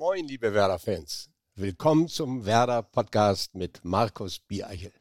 Moin, liebe Werder-Fans. Willkommen zum Werder-Podcast mit Markus Biereichel.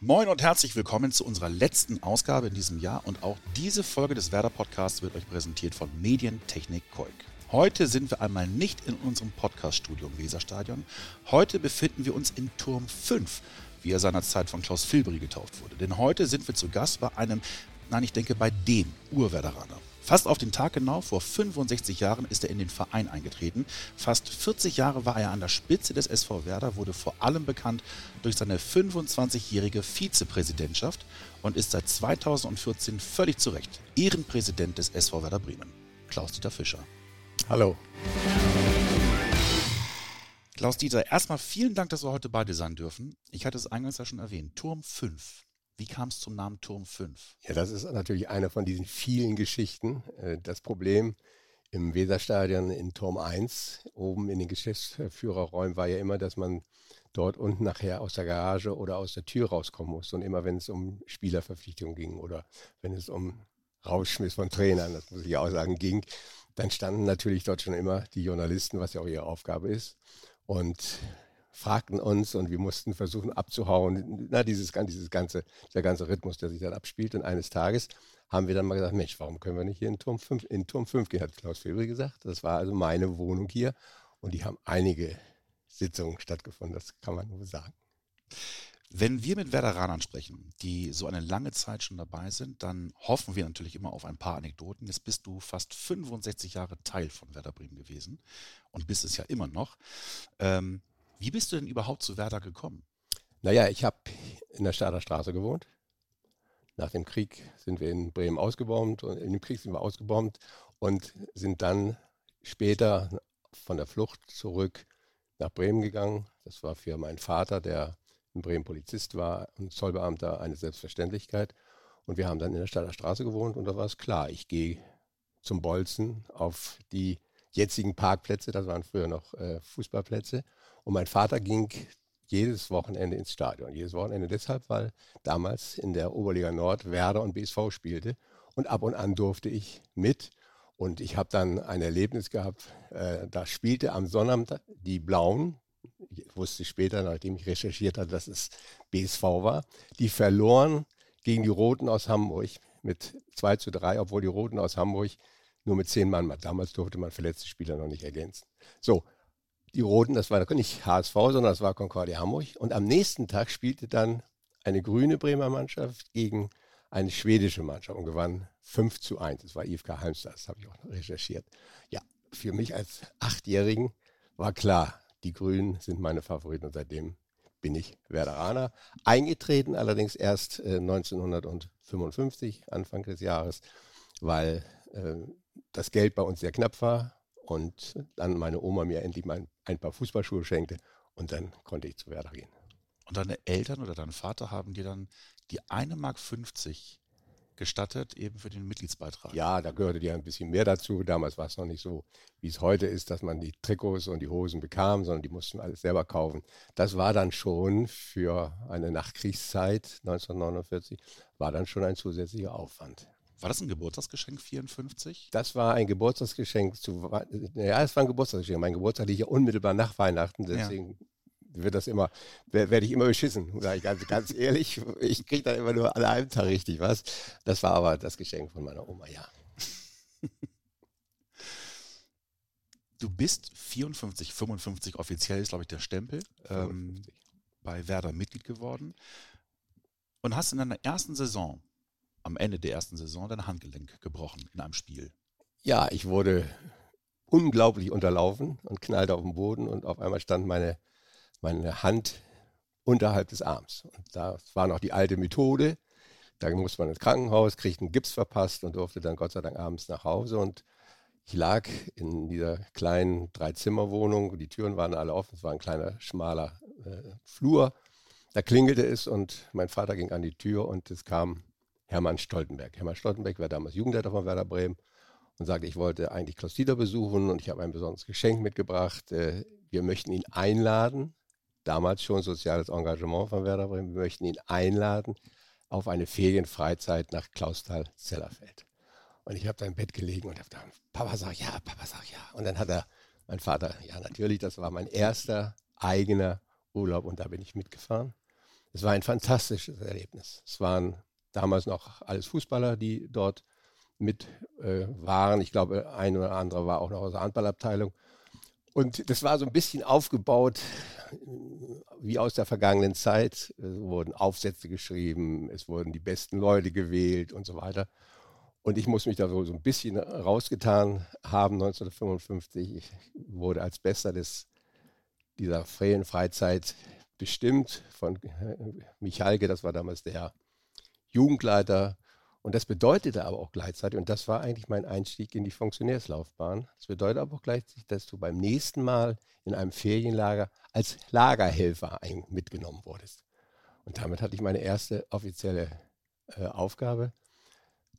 Moin und herzlich willkommen zu unserer letzten Ausgabe in diesem Jahr und auch diese Folge des Werder Podcasts wird euch präsentiert von Medientechnik Koik. Heute sind wir einmal nicht in unserem Podcaststudio im Weserstadion. Heute befinden wir uns in Turm 5, wie er seinerzeit von Klaus Filberi getauft wurde. Denn heute sind wir zu Gast bei einem, nein, ich denke bei dem Urwerderaner. Fast auf den Tag genau, vor 65 Jahren ist er in den Verein eingetreten. Fast 40 Jahre war er an der Spitze des SV Werder, wurde vor allem bekannt durch seine 25-jährige Vizepräsidentschaft und ist seit 2014 völlig zu Recht Ehrenpräsident des SV Werder Bremen. Klaus-Dieter Fischer. Hallo. Klaus-Dieter, erstmal vielen Dank, dass wir heute beide sein dürfen. Ich hatte es eingangs ja schon erwähnt. Turm 5. Wie kam es zum Namen Turm 5? Ja, das ist natürlich eine von diesen vielen Geschichten. Äh, das Problem im Weserstadion in Turm 1, oben in den Geschäftsführerräumen, war ja immer, dass man dort unten nachher aus der Garage oder aus der Tür rauskommen musste. Und immer wenn es um Spielerverpflichtungen ging oder wenn es um Rausschmiss von Trainern, das muss ich auch sagen, ging, dann standen natürlich dort schon immer die Journalisten, was ja auch ihre Aufgabe ist. Und fragten uns und wir mussten versuchen abzuhauen. Na, dieses, dieses ganze, der ganze Rhythmus, der sich dann abspielt. Und eines Tages haben wir dann mal gesagt, Mensch, warum können wir nicht hier in Turm 5, in Turm 5 gehen, hat Klaus Febri gesagt. Das war also meine Wohnung hier. Und die haben einige Sitzungen stattgefunden, das kann man nur sagen. Wenn wir mit Werderanern sprechen, die so eine lange Zeit schon dabei sind, dann hoffen wir natürlich immer auf ein paar Anekdoten. Jetzt bist du fast 65 Jahre Teil von Werder Bremen gewesen und bist es ja immer noch. Ähm, wie bist du denn überhaupt zu Werder gekommen? Naja, ich habe in der Stader Straße gewohnt. Nach dem Krieg sind wir in Bremen ausgebombt und in dem Krieg sind wir ausgebombt und sind dann später von der Flucht zurück nach Bremen gegangen. Das war für meinen Vater, der in Bremen Polizist war und Zollbeamter, eine Selbstverständlichkeit. Und wir haben dann in der Stader Straße gewohnt und da war es klar, ich gehe zum Bolzen auf die jetzigen Parkplätze, das waren früher noch äh, Fußballplätze und mein Vater ging jedes Wochenende ins Stadion. Jedes Wochenende deshalb, weil damals in der Oberliga Nord Werder und BSV spielte. Und ab und an durfte ich mit. Und ich habe dann ein Erlebnis gehabt, äh, da spielte am Sonnabend die Blauen, ich wusste später, nachdem ich recherchiert hatte, dass es BSV war, die verloren gegen die Roten aus Hamburg mit 2 zu 3, obwohl die Roten aus Hamburg nur mit zehn Mann, damals durfte man verletzte Spieler noch nicht ergänzen. So, die Roten, das war nicht HSV, sondern das war Concordia Hamburg. Und am nächsten Tag spielte dann eine grüne Bremer Mannschaft gegen eine schwedische Mannschaft und gewann 5 zu 1. Das war IFK Halmstad, das habe ich auch recherchiert. Ja, für mich als Achtjährigen war klar, die Grünen sind meine Favoriten und seitdem bin ich Werderaner. Eingetreten allerdings erst äh, 1955, Anfang des Jahres, weil äh, das Geld bei uns sehr knapp war und dann meine Oma mir endlich mal ein paar Fußballschuhe schenkte und dann konnte ich zu Werder gehen. Und deine Eltern oder dein Vater haben dir dann die 1,50 Mark gestattet, eben für den Mitgliedsbeitrag. Ja, da gehörte ja ein bisschen mehr dazu. Damals war es noch nicht so, wie es heute ist, dass man die Trikots und die Hosen bekam, sondern die mussten alles selber kaufen. Das war dann schon für eine Nachkriegszeit 1949, war dann schon ein zusätzlicher Aufwand. War das ein Geburtstagsgeschenk 54? Das war ein Geburtstagsgeschenk zu, ja, es war ein Geburtstagsgeschenk. Mein Geburtstag liegt ja unmittelbar nach Weihnachten, deswegen ja. wird das immer, werde ich immer beschissen, sage ich ganz, ganz ehrlich. Ich kriege dann immer nur an einem Tag richtig was. Das war aber das Geschenk von meiner Oma, ja. Du bist 54, 55 offiziell ist, glaube ich, der Stempel, ähm, bei Werder Mitglied geworden und hast in deiner ersten Saison am Ende der ersten Saison dein Handgelenk gebrochen in einem Spiel. Ja, ich wurde unglaublich unterlaufen und knallte auf den Boden und auf einmal stand meine, meine Hand unterhalb des Arms. Und das war noch die alte Methode. Da musste man ins Krankenhaus, kriegte einen Gips verpasst und durfte dann Gott sei Dank abends nach Hause. Und ich lag in dieser kleinen Dreizimmerwohnung. Die Türen waren alle offen. Es war ein kleiner, schmaler äh, Flur. Da klingelte es und mein Vater ging an die Tür und es kam Hermann Stoltenberg. Hermann Stoltenberg war damals Jugendleiter von Werder Bremen und sagte, ich wollte eigentlich Klaus Dieter besuchen und ich habe ein besonderes Geschenk mitgebracht. Äh, wir möchten ihn einladen, damals schon soziales Engagement von Werder Bremen, wir möchten ihn einladen auf eine Ferienfreizeit nach Klausthal-Zellerfeld. Und ich habe da im Bett gelegen und habe da, Papa sagt ja, Papa sagt ja. Und dann hat er, mein Vater, ja natürlich, das war mein erster eigener Urlaub und da bin ich mitgefahren. Es war ein fantastisches Erlebnis. Es waren damals noch alles Fußballer, die dort mit äh, waren. Ich glaube, ein oder andere war auch noch aus der Handballabteilung. Und das war so ein bisschen aufgebaut wie aus der vergangenen Zeit. Es wurden Aufsätze geschrieben, es wurden die besten Leute gewählt und so weiter. Und ich muss mich da so, so ein bisschen rausgetan haben. 1955 ich wurde als Bester des, dieser freien Freizeit bestimmt von äh, Michalke, das war damals der Jugendleiter. Und das bedeutete aber auch gleichzeitig, und das war eigentlich mein Einstieg in die Funktionärslaufbahn, das bedeutet aber auch gleichzeitig, dass du beim nächsten Mal in einem Ferienlager als Lagerhelfer mitgenommen wurdest. Und damit hatte ich meine erste offizielle äh, Aufgabe.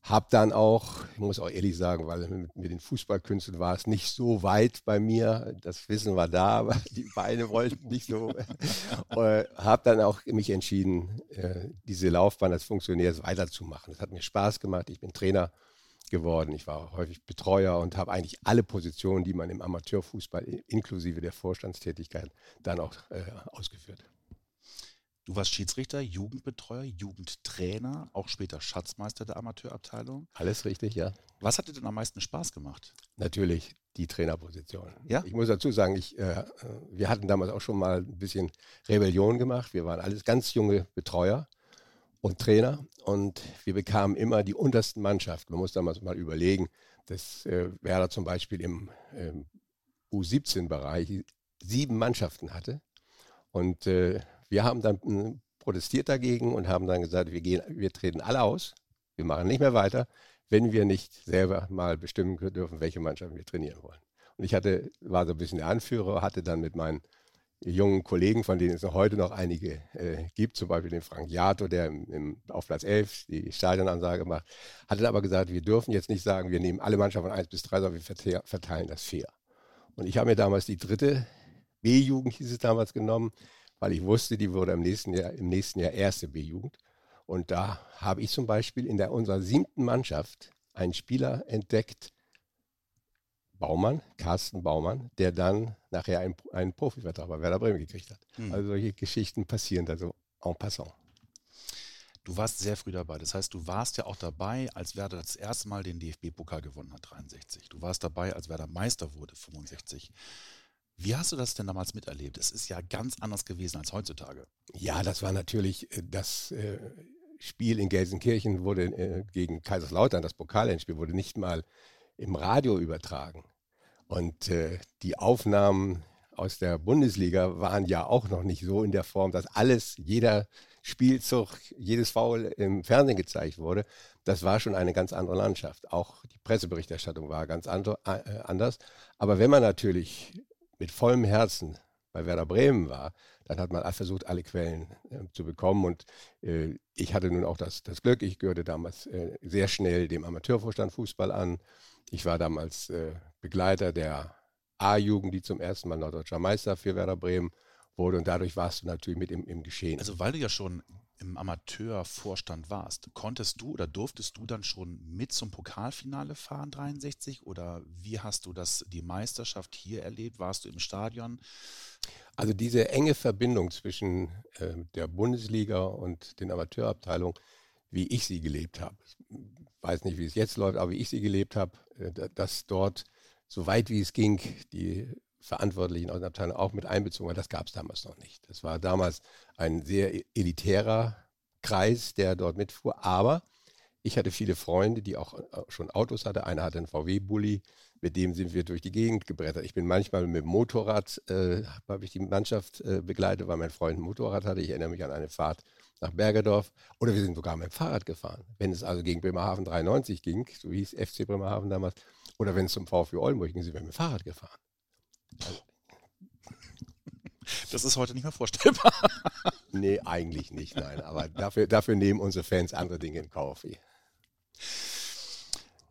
Hab dann auch, ich muss auch ehrlich sagen, weil mit, mit, den Fußballkünsten war es nicht so weit bei mir. Das Wissen war da, aber die Beine wollten nicht so. äh, hab dann auch mich entschieden, äh, diese Laufbahn als Funktionär weiterzumachen. Das hat mir Spaß gemacht. Ich bin Trainer geworden. Ich war häufig Betreuer und habe eigentlich alle Positionen, die man im Amateurfußball inklusive der Vorstandstätigkeit dann auch äh, ausgeführt. Du warst Schiedsrichter, Jugendbetreuer, Jugendtrainer, auch später Schatzmeister der Amateurabteilung. Alles richtig, ja. Was hat dir denn am meisten Spaß gemacht? Natürlich die Trainerposition. Ja? Ich muss dazu sagen, ich, äh, wir hatten damals auch schon mal ein bisschen Rebellion gemacht. Wir waren alles ganz junge Betreuer und Trainer und wir bekamen immer die untersten Mannschaften. Man muss damals mal überlegen, dass äh, Werder zum Beispiel im äh, U17-Bereich sieben Mannschaften hatte. Und äh, wir haben dann hm, protestiert dagegen und haben dann gesagt, wir, gehen, wir treten alle aus, wir machen nicht mehr weiter, wenn wir nicht selber mal bestimmen dürfen, welche Mannschaften wir trainieren wollen. Und ich hatte, war so ein bisschen der Anführer, hatte dann mit meinen jungen Kollegen, von denen es noch heute noch einige äh, gibt, zum Beispiel den Frank Jato, der im, im, auf Platz 11 die Stadionansage macht, hatte aber gesagt, wir dürfen jetzt nicht sagen, wir nehmen alle Mannschaften von 1 bis 3, sondern wir verteilen das fair. Und ich habe mir damals die dritte B-Jugend, hieß es damals, genommen, weil ich wusste, die wurde im nächsten Jahr, im nächsten Jahr erste B-Jugend. Und da habe ich zum Beispiel in der, unserer siebten Mannschaft einen Spieler entdeckt, Baumann, Carsten Baumann, der dann nachher einen, einen Profivertrag bei Werder Bremen gekriegt hat. Hm. Also solche Geschichten passieren da so en passant. Du warst sehr früh dabei. Das heißt, du warst ja auch dabei, als Werder das erste Mal den DFB-Pokal gewonnen hat, 63. Du warst dabei, als Werder Meister wurde, 65. Wie hast du das denn damals miterlebt? Es ist ja ganz anders gewesen als heutzutage. Ja, das war natürlich äh, das äh, Spiel in Gelsenkirchen wurde äh, gegen Kaiserslautern, das Pokalendspiel wurde nicht mal im Radio übertragen. Und die Aufnahmen aus der Bundesliga waren ja auch noch nicht so in der Form, dass alles, jeder Spielzug, jedes Foul im Fernsehen gezeigt wurde. Das war schon eine ganz andere Landschaft. Auch die Presseberichterstattung war ganz anders. Aber wenn man natürlich mit vollem Herzen bei Werder Bremen war, dann hat man versucht, alle Quellen äh, zu bekommen. Und äh, ich hatte nun auch das, das Glück, ich gehörte damals äh, sehr schnell dem Amateurvorstand Fußball an. Ich war damals äh, Begleiter der A-Jugend, die zum ersten Mal norddeutscher Meister für Werder Bremen wurde. Und dadurch warst du natürlich mit im, im Geschehen. Also weil du ja schon im Amateurvorstand warst, konntest du oder durftest du dann schon mit zum Pokalfinale fahren, 63? Oder wie hast du das, die Meisterschaft hier erlebt? Warst du im Stadion? Also diese enge Verbindung zwischen äh, der Bundesliga und den Amateurabteilungen, wie ich sie gelebt habe. Weiß nicht, wie es jetzt läuft, aber wie ich sie gelebt habe, äh, dass dort so weit wie es ging, die Verantwortlichen aus der Abteilung auch mit einbezogen war, das gab es damals noch nicht. Das war damals ein sehr elitärer Kreis, der dort mitfuhr. Aber ich hatte viele Freunde, die auch äh, schon Autos hatten. Einer hatte einen VW-Bully, mit dem sind wir durch die Gegend gebrettert. Ich bin manchmal mit dem Motorrad, äh, habe ich die Mannschaft äh, begleitet, weil mein Freund ein Motorrad hatte. Ich erinnere mich an eine Fahrt nach Bergedorf. Oder wir sind sogar mit dem Fahrrad gefahren. Wenn es also gegen Bremerhaven 93 ging, so hieß FC Bremerhaven damals, oder wenn es zum VfB Oldenburg ging, sind wir mit dem Fahrrad gefahren. Das ist heute nicht mehr vorstellbar. nee, eigentlich nicht, nein. Aber dafür, dafür nehmen unsere Fans andere Dinge in Kauf.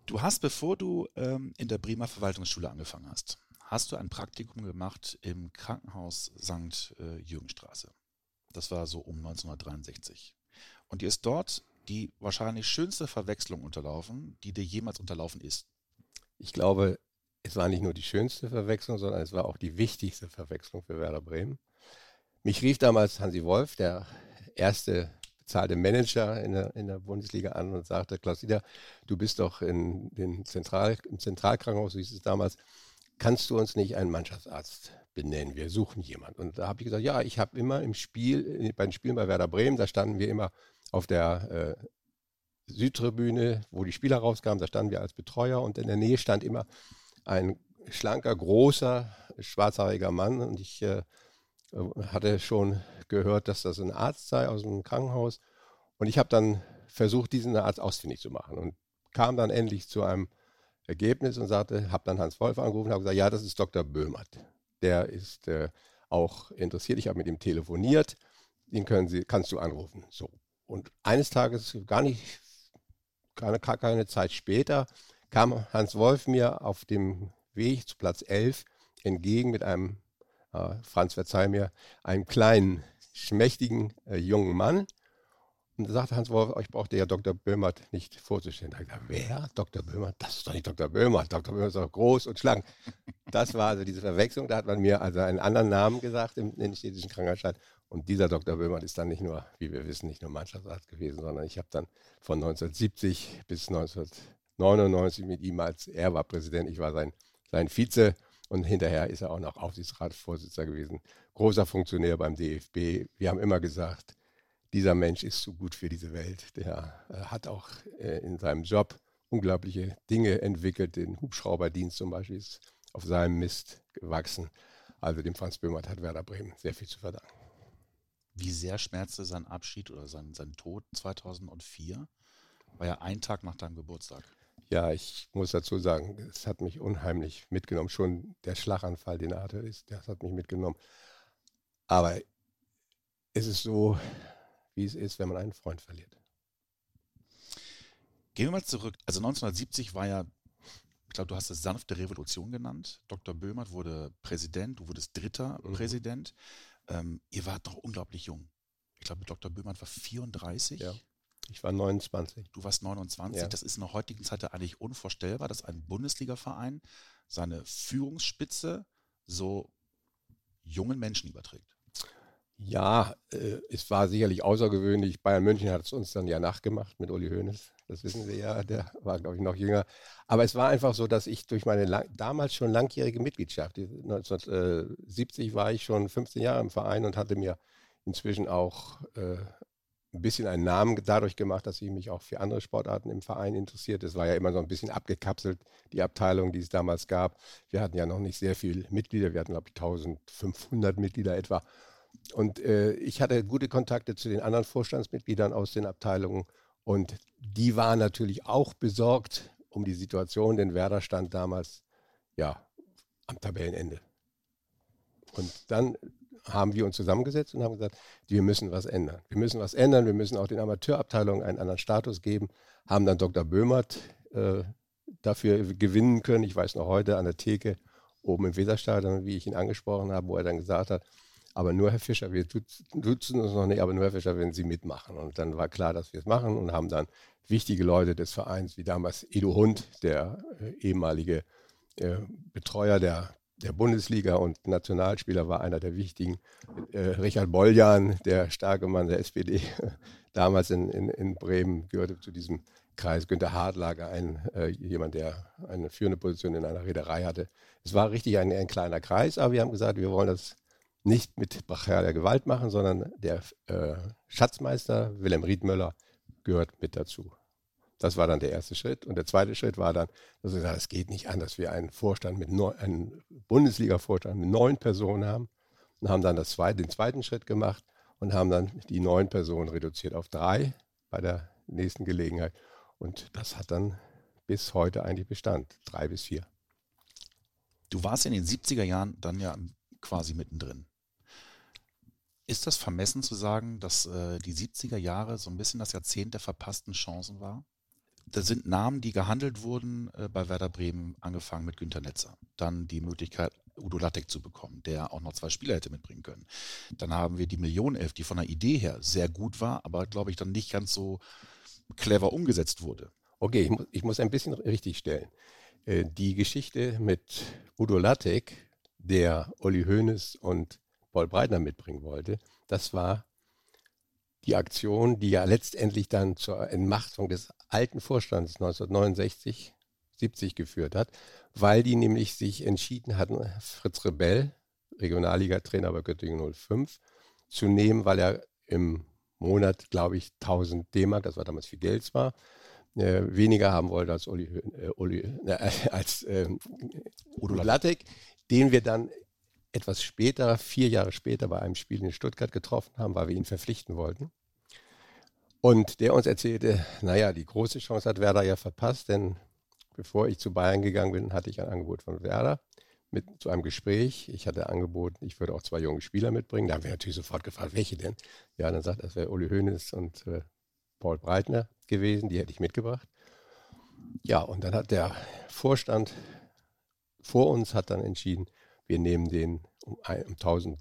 Du hast, bevor du ähm, in der Bremer Verwaltungsschule angefangen hast, hast du ein Praktikum gemacht im Krankenhaus St. Äh, Jürgenstraße. Das war so um 1963. Und dir ist dort die wahrscheinlich schönste Verwechslung unterlaufen, die dir jemals unterlaufen ist? Ich glaube, es war nicht nur die schönste Verwechslung, sondern es war auch die wichtigste Verwechslung für Werder Bremen. Mich rief damals Hansi Wolf, der erste bezahlte Manager in der, in der Bundesliga an und sagte, Klaus du bist doch in, in Zentral, im Zentralkrankenhaus, so hieß es damals, kannst du uns nicht einen Mannschaftsarzt benennen? Wir suchen jemanden. Und da habe ich gesagt, ja, ich habe immer im Spiel, bei den Spielen bei Werder Bremen, da standen wir immer auf der äh, Südtribüne, wo die Spieler rauskamen, da standen wir als Betreuer und in der Nähe stand immer ein schlanker, großer, schwarzhaariger Mann und ich äh, hatte schon gehört, dass das ein Arzt sei aus dem Krankenhaus und ich habe dann versucht, diesen Arzt ausfindig zu machen und kam dann endlich zu einem Ergebnis und sagte, habe dann Hans Wolf angerufen und habe gesagt, ja, das ist Dr. Böhmert. Der ist äh, auch interessiert. Ich habe mit ihm telefoniert. Den können Sie, kannst du anrufen. So. Und eines Tages, gar nicht, keine, keine Zeit später, kam Hans Wolf mir auf dem Weg zu Platz 11 entgegen mit einem, äh, Franz verzeih mir, einem kleinen, schmächtigen äh, jungen Mann. Und da sagte Hans Wolf, ich brauchte ja Dr. Böhmert nicht vorzustellen. Da ich gesagt, wer? Dr. Böhmert? Das ist doch nicht Dr. Böhmert. Dr. Böhmert ist doch groß und schlank. Das war also diese Verwechslung. Da hat man mir also einen anderen Namen gesagt in den städtischen Krankenhausstadt. Und dieser Dr. Böhmert ist dann nicht nur, wie wir wissen, nicht nur Mannschaftsarzt gewesen, sondern ich habe dann von 1970 bis 1999 mit ihm als, er war Präsident, ich war sein, sein Vize. Und hinterher ist er auch noch Aufsichtsratsvorsitzender gewesen. Großer Funktionär beim DFB. Wir haben immer gesagt, dieser Mensch ist zu gut für diese Welt. Der äh, hat auch äh, in seinem Job unglaubliche Dinge entwickelt. Den Hubschrauberdienst zum Beispiel ist auf seinem Mist gewachsen. Also dem Franz Böhmert hat Werder Bremen sehr viel zu verdanken. Wie sehr schmerzte sein Abschied oder sein, sein Tod 2004? War ja ein Tag nach deinem Geburtstag. Ja, ich muss dazu sagen, es hat mich unheimlich mitgenommen. Schon der Schlaganfall, den er hatte, ist, das hat mich mitgenommen. Aber es ist so, wie es ist, wenn man einen Freund verliert. Gehen wir mal zurück. Also 1970 war ja, ich glaube, du hast es sanfte Revolution genannt. Dr. Böhmert wurde Präsident, du wurdest dritter mhm. Präsident. Ähm, ihr wart doch unglaublich jung. Ich glaube, Dr. Böhmert war 34. Ja. Ich war 29. Du warst 29. Ja. Das ist in der heutigen Zeit eigentlich unvorstellbar, dass ein Bundesligaverein seine Führungsspitze so jungen Menschen überträgt. Ja, äh, es war sicherlich außergewöhnlich. Bayern München hat es uns dann ja nachgemacht mit Uli Hoeneß. Das wissen Sie ja, der war, glaube ich, noch jünger. Aber es war einfach so, dass ich durch meine lang, damals schon langjährige Mitgliedschaft, 1970 war ich schon 15 Jahre im Verein und hatte mir inzwischen auch äh, ein bisschen einen Namen dadurch gemacht, dass ich mich auch für andere Sportarten im Verein interessiert. Es war ja immer so ein bisschen abgekapselt, die Abteilung, die es damals gab. Wir hatten ja noch nicht sehr viele Mitglieder. Wir hatten, glaube ich, 1500 Mitglieder etwa. Und äh, ich hatte gute Kontakte zu den anderen Vorstandsmitgliedern aus den Abteilungen und die waren natürlich auch besorgt um die Situation, denn Werder stand damals ja am Tabellenende. Und dann haben wir uns zusammengesetzt und haben gesagt, wir müssen was ändern. Wir müssen was ändern, wir müssen auch den Amateurabteilungen einen anderen Status geben, haben dann Dr. Böhmert äh, dafür gewinnen können. Ich weiß noch heute an der Theke oben im Weserstadion, wie ich ihn angesprochen habe, wo er dann gesagt hat, aber nur Herr Fischer, wir nutzen uns noch nicht, aber nur Herr Fischer, wenn Sie mitmachen. Und dann war klar, dass wir es machen und haben dann wichtige Leute des Vereins, wie damals Edu Hund, der äh, ehemalige äh, Betreuer der, der Bundesliga und Nationalspieler, war einer der wichtigen. Äh, Richard Boljan, der starke Mann der SPD, damals in, in, in Bremen, gehörte zu diesem Kreis. Günter Hartlager, ein, äh, jemand, der eine führende Position in einer Reederei hatte. Es war richtig ein, ein kleiner Kreis, aber wir haben gesagt, wir wollen das nicht mit brachialer Gewalt machen, sondern der äh, Schatzmeister Wilhelm Riedmöller gehört mit dazu. Das war dann der erste Schritt. Und der zweite Schritt war dann, dass wir gesagt es geht nicht an, dass wir einen Vorstand mit neun, einen Bundesliga-Vorstand mit neun Personen haben. Und haben dann das zweite, den zweiten Schritt gemacht und haben dann die neun Personen reduziert auf drei bei der nächsten Gelegenheit. Und das hat dann bis heute eigentlich Bestand, drei bis vier. Du warst in den 70er Jahren dann ja quasi mittendrin. Ist das vermessen zu sagen, dass äh, die 70er Jahre so ein bisschen das Jahrzehnt der verpassten Chancen war? Da sind Namen, die gehandelt wurden äh, bei Werder Bremen, angefangen mit Günter Netzer. Dann die Möglichkeit, Udo Lattek zu bekommen, der auch noch zwei Spieler hätte mitbringen können. Dann haben wir die Millionenelf, die von der Idee her sehr gut war, aber glaube ich dann nicht ganz so clever umgesetzt wurde. Okay, ich muss, ich muss ein bisschen richtig stellen. Äh, die Geschichte mit Udo Lattek, der Uli Hoeneß und Paul Breitner mitbringen wollte, das war die Aktion, die ja letztendlich dann zur Entmachtung des alten Vorstands 1969, 70 geführt hat, weil die nämlich sich entschieden hatten, Fritz Rebell, Regionalliga-Trainer bei Göttingen 05, zu nehmen, weil er im Monat, glaube ich, 1000 D-Mark, das war damals viel Geld zwar, äh, weniger haben wollte als Uli, äh, Uli äh, als äh, Udo Lattek, den wir dann etwas später, vier Jahre später bei einem Spiel in Stuttgart getroffen haben, weil wir ihn verpflichten wollten. Und der uns erzählte, naja, die große Chance hat Werder ja verpasst, denn bevor ich zu Bayern gegangen bin, hatte ich ein Angebot von Werder mit zu einem Gespräch. Ich hatte angeboten, ich würde auch zwei junge Spieler mitbringen. Da haben wir natürlich sofort gefragt, welche denn? Ja, dann sagt er, das wäre Uli Hoeneß und äh, Paul Breitner gewesen, die hätte ich mitgebracht. Ja, und dann hat der Vorstand vor uns hat dann entschieden, wir nehmen den um, um 1000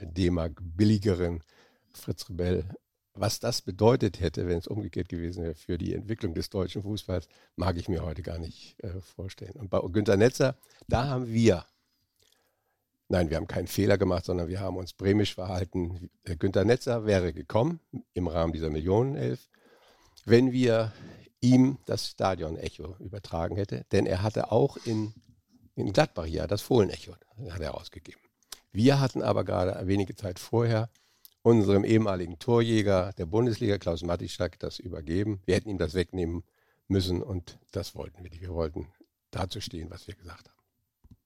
D-Mark billigeren Fritz Rebell. Was das bedeutet hätte, wenn es umgekehrt gewesen wäre für die Entwicklung des deutschen Fußballs, mag ich mir heute gar nicht äh, vorstellen. Und bei Günter Netzer, da haben wir Nein, wir haben keinen Fehler gemacht, sondern wir haben uns bremisch verhalten. Günter Netzer wäre gekommen im Rahmen dieser Millionenelf, wenn wir ihm das Stadion-Echo übertragen hätte. Denn er hatte auch in, in Gladbach ja das Fohlen-Echo hat er ausgegeben. Wir hatten aber gerade wenige Zeit vorher unserem ehemaligen Torjäger der Bundesliga, Klaus Matischak, das übergeben. Wir hätten ihm das wegnehmen müssen und das wollten wir nicht. Wir wollten dazu stehen, was wir gesagt haben.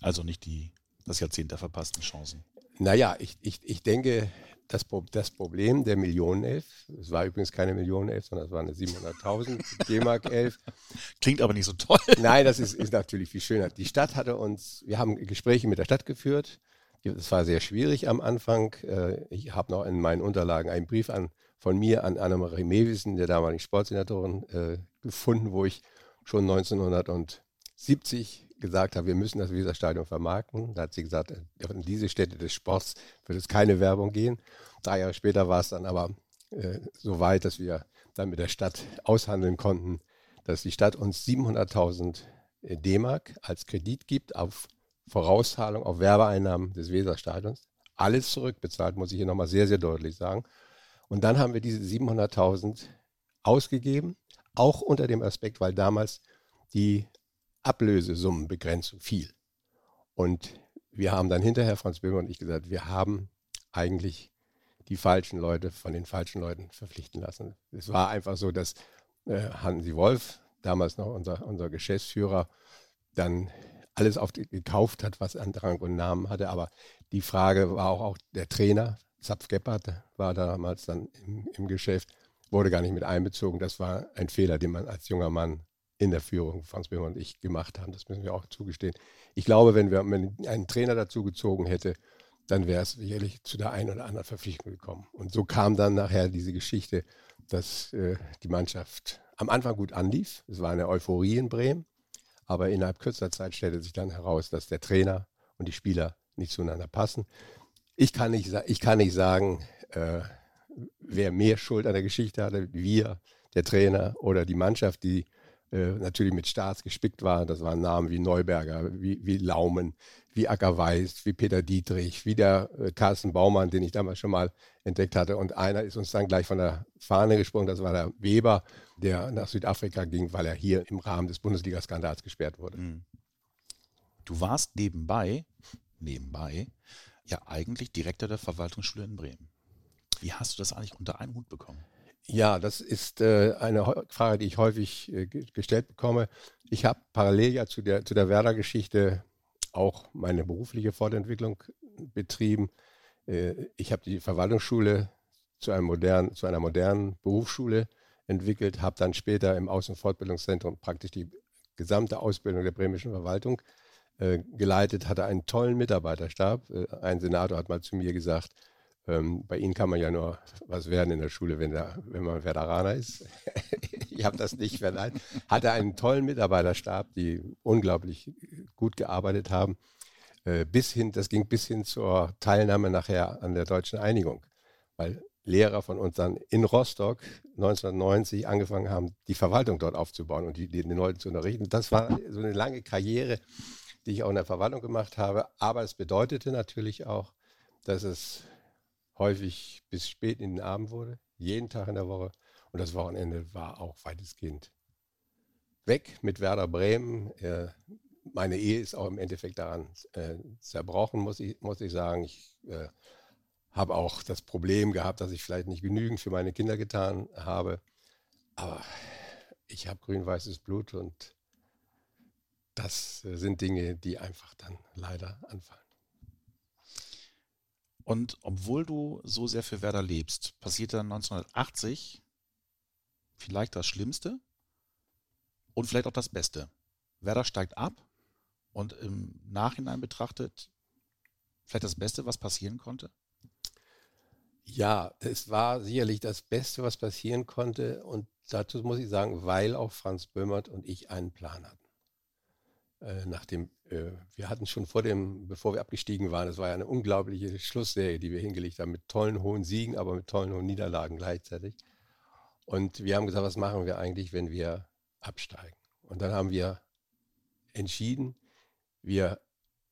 Also nicht die, das Jahrzehnt der verpassten Chancen. Naja, ich, ich, ich denke, das, das Problem der Millionenelf, es war übrigens keine Millionenelf, sondern es war eine 700.000 D-Mark Elf. Klingt aber nicht so toll. Nein, das ist, ist natürlich viel schöner. Die Stadt hatte uns, wir haben Gespräche mit der Stadt geführt. Es war sehr schwierig am Anfang. Äh, ich habe noch in meinen Unterlagen einen Brief an, von mir an Annemarie Mewissen, der damaligen Sportsenatorin, äh, gefunden, wo ich schon 1970 gesagt habe, wir müssen das Weserstadion vermarkten. Da hat sie gesagt, in diese Städte des Sports wird es keine Werbung gehen. Drei Jahre später war es dann aber äh, so weit, dass wir dann mit der Stadt aushandeln konnten, dass die Stadt uns 700.000 D-Mark als Kredit gibt auf Vorauszahlung auf Werbeeinnahmen des Weserstadions. Alles zurückbezahlt, muss ich hier nochmal sehr, sehr deutlich sagen. Und dann haben wir diese 700.000 ausgegeben, auch unter dem Aspekt, weil damals die Ablösesummenbegrenzung fiel. Und wir haben dann hinterher, Franz Böhmer und ich, gesagt, wir haben eigentlich die falschen Leute von den falschen Leuten verpflichten lassen. Es war einfach so, dass äh, Hansi Wolf, damals noch unser, unser Geschäftsführer, dann alles auf gekauft hat, was an Drang und Namen hatte. Aber die Frage war auch, auch der Trainer, Zapf Gebhardt, war damals dann im, im Geschäft, wurde gar nicht mit einbezogen. Das war ein Fehler, den man als junger Mann in der Führung, Franz Böhmer und ich, gemacht haben. Das müssen wir auch zugestehen. Ich glaube, wenn wir einen Trainer dazu gezogen hätte, dann wäre es sicherlich zu der einen oder anderen Verpflichtung gekommen. Und so kam dann nachher diese Geschichte, dass äh, die Mannschaft am Anfang gut anlief. Es war eine Euphorie in Bremen, aber innerhalb kürzester Zeit stellte sich dann heraus, dass der Trainer und die Spieler nicht zueinander passen. Ich kann nicht, ich kann nicht sagen, äh, wer mehr Schuld an der Geschichte hatte, wir, der Trainer oder die Mannschaft, die äh, natürlich mit Stars gespickt war. Das waren Namen wie Neuberger, wie, wie Laumen, wie Acker Weiß, wie Peter Dietrich, wie der äh, Carsten Baumann, den ich damals schon mal entdeckt hatte. Und einer ist uns dann gleich von der Fahne gesprungen, das war der Weber, der nach Südafrika ging, weil er hier im Rahmen des Bundesliga-Skandals gesperrt wurde. Mhm. Du warst nebenbei, nebenbei, ja eigentlich Direktor der Verwaltungsschule in Bremen. Wie hast du das eigentlich unter einen Hut bekommen? Ja, das ist äh, eine Frage, die ich häufig äh, gestellt bekomme. Ich habe parallel ja zu der, zu der Werder-Geschichte auch meine berufliche Fortentwicklung betrieben. Äh, ich habe die Verwaltungsschule zu, einem modernen, zu einer modernen Berufsschule entwickelt, habe dann später im Außenfortbildungszentrum praktisch die gesamte Ausbildung der bremischen Verwaltung äh, geleitet, hatte einen tollen Mitarbeiterstab. Äh, ein Senator hat mal zu mir gesagt, ähm, bei Ihnen kann man ja nur was werden in der Schule, wenn, der, wenn man Veteraner ist. ich habe das nicht verleiht. Hatte einen tollen Mitarbeiterstab, die unglaublich gut gearbeitet haben. Äh, bis hin, das ging bis hin zur Teilnahme nachher an der deutschen Einigung. Weil Lehrer von uns dann in Rostock 1990 angefangen haben, die Verwaltung dort aufzubauen und die, den Leuten zu unterrichten. Das war so eine lange Karriere, die ich auch in der Verwaltung gemacht habe. Aber es bedeutete natürlich auch, dass es häufig bis spät in den Abend wurde, jeden Tag in der Woche. Und das Wochenende war auch weitestgehend weg mit Werder Bremen. Äh, meine Ehe ist auch im Endeffekt daran äh, zerbrochen, muss ich, muss ich sagen. Ich äh, habe auch das Problem gehabt, dass ich vielleicht nicht genügend für meine Kinder getan habe. Aber ich habe grün-weißes Blut und das sind Dinge, die einfach dann leider anfallen. Und obwohl du so sehr für Werder lebst, passiert dann 1980 vielleicht das Schlimmste und vielleicht auch das Beste. Werder steigt ab und im Nachhinein betrachtet vielleicht das Beste, was passieren konnte? Ja, es war sicherlich das Beste, was passieren konnte. Und dazu muss ich sagen, weil auch Franz Böhmert und ich einen Plan hatten. Äh, nachdem, äh, wir hatten schon vor dem, bevor wir abgestiegen waren, es war ja eine unglaubliche Schlussserie, die wir hingelegt haben, mit tollen hohen Siegen, aber mit tollen hohen Niederlagen gleichzeitig. Und wir haben gesagt, was machen wir eigentlich, wenn wir absteigen? Und dann haben wir entschieden, wir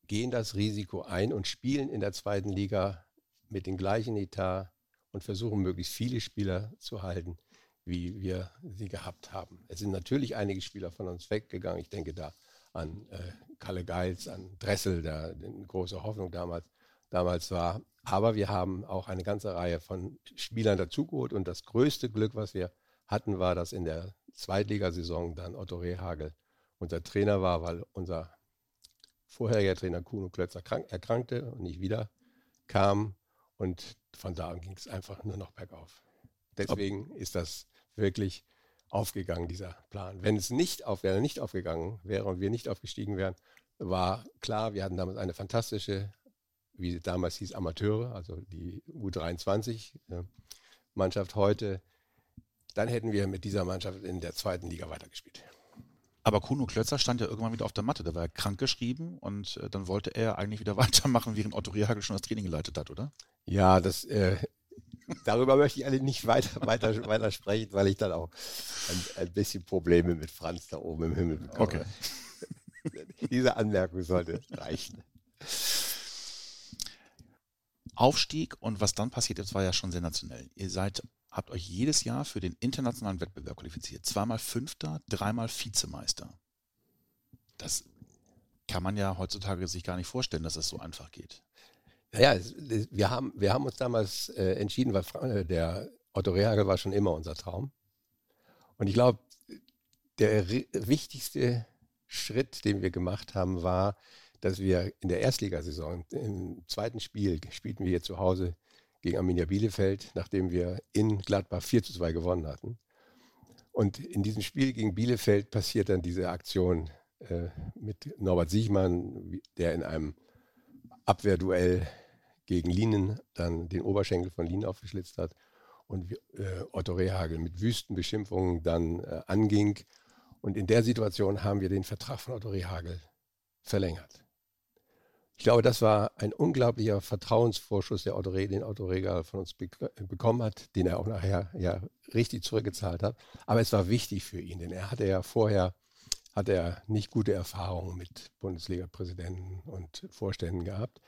gehen das Risiko ein und spielen in der zweiten Liga mit dem gleichen Etat und versuchen möglichst viele Spieler zu halten, wie wir sie gehabt haben. Es sind natürlich einige Spieler von uns weggegangen. Ich denke da an äh, Kalle Geils, an Dressel, der eine große Hoffnung damals, damals war. Aber wir haben auch eine ganze Reihe von Spielern dazugeholt und das größte Glück, was wir hatten, war, dass in der Zweitligasaison dann Otto Rehagel unser Trainer war, weil unser vorheriger Trainer Kuno Klötzer erkrankte und nicht wieder kam. Und von da an ging es einfach nur noch bergauf. Deswegen ist das wirklich aufgegangen, dieser Plan. Wenn es nicht, auf, wäre nicht aufgegangen wäre und wir nicht aufgestiegen wären, war klar, wir hatten damals eine fantastische, wie damals hieß, Amateure, also die U23-Mannschaft heute. Dann hätten wir mit dieser Mannschaft in der zweiten Liga weitergespielt. Aber Kuno Klötzer stand ja irgendwann wieder auf der Matte. Da war er krank geschrieben und äh, dann wollte er eigentlich wieder weitermachen, während Otto Rehagel schon das Training geleitet hat, oder? Ja, das, äh, darüber möchte ich alle nicht weiter, weiter, weiter sprechen, weil ich dann auch ein, ein, bisschen Probleme mit Franz da oben im Himmel bekomme. Okay. Diese Anmerkung sollte reichen. Aufstieg und was dann passiert ist, war ja schon sensationell. Ihr seid habt euch jedes Jahr für den internationalen Wettbewerb qualifiziert. Zweimal Fünfter, dreimal Vizemeister. Das kann man ja heutzutage sich gar nicht vorstellen, dass es so einfach geht. Naja, wir haben, wir haben uns damals äh, entschieden, weil äh, der Otto Rehagel war schon immer unser Traum. Und ich glaube, der wichtigste Schritt, den wir gemacht haben, war, dass wir in der Erstligasaison, im zweiten Spiel, spielten wir hier zu Hause gegen Arminia Bielefeld, nachdem wir in Gladbach 4 zu 2 gewonnen hatten. Und in diesem Spiel gegen Bielefeld passiert dann diese Aktion äh, mit Norbert Siechmann, der in einem Abwehrduell gegen Linen dann den Oberschenkel von Linen aufgeschlitzt hat und äh, Otto Rehagel mit Wüstenbeschimpfungen dann äh, anging. Und in der Situation haben wir den Vertrag von Otto Rehagel verlängert. Ich glaube, das war ein unglaublicher Vertrauensvorschuss, der Otto, den Otto Regal von uns bekommen hat, den er auch nachher ja richtig zurückgezahlt hat. Aber es war wichtig für ihn, denn er hatte ja vorher hatte er nicht gute Erfahrungen mit Bundesliga-Präsidenten und Vorständen gehabt.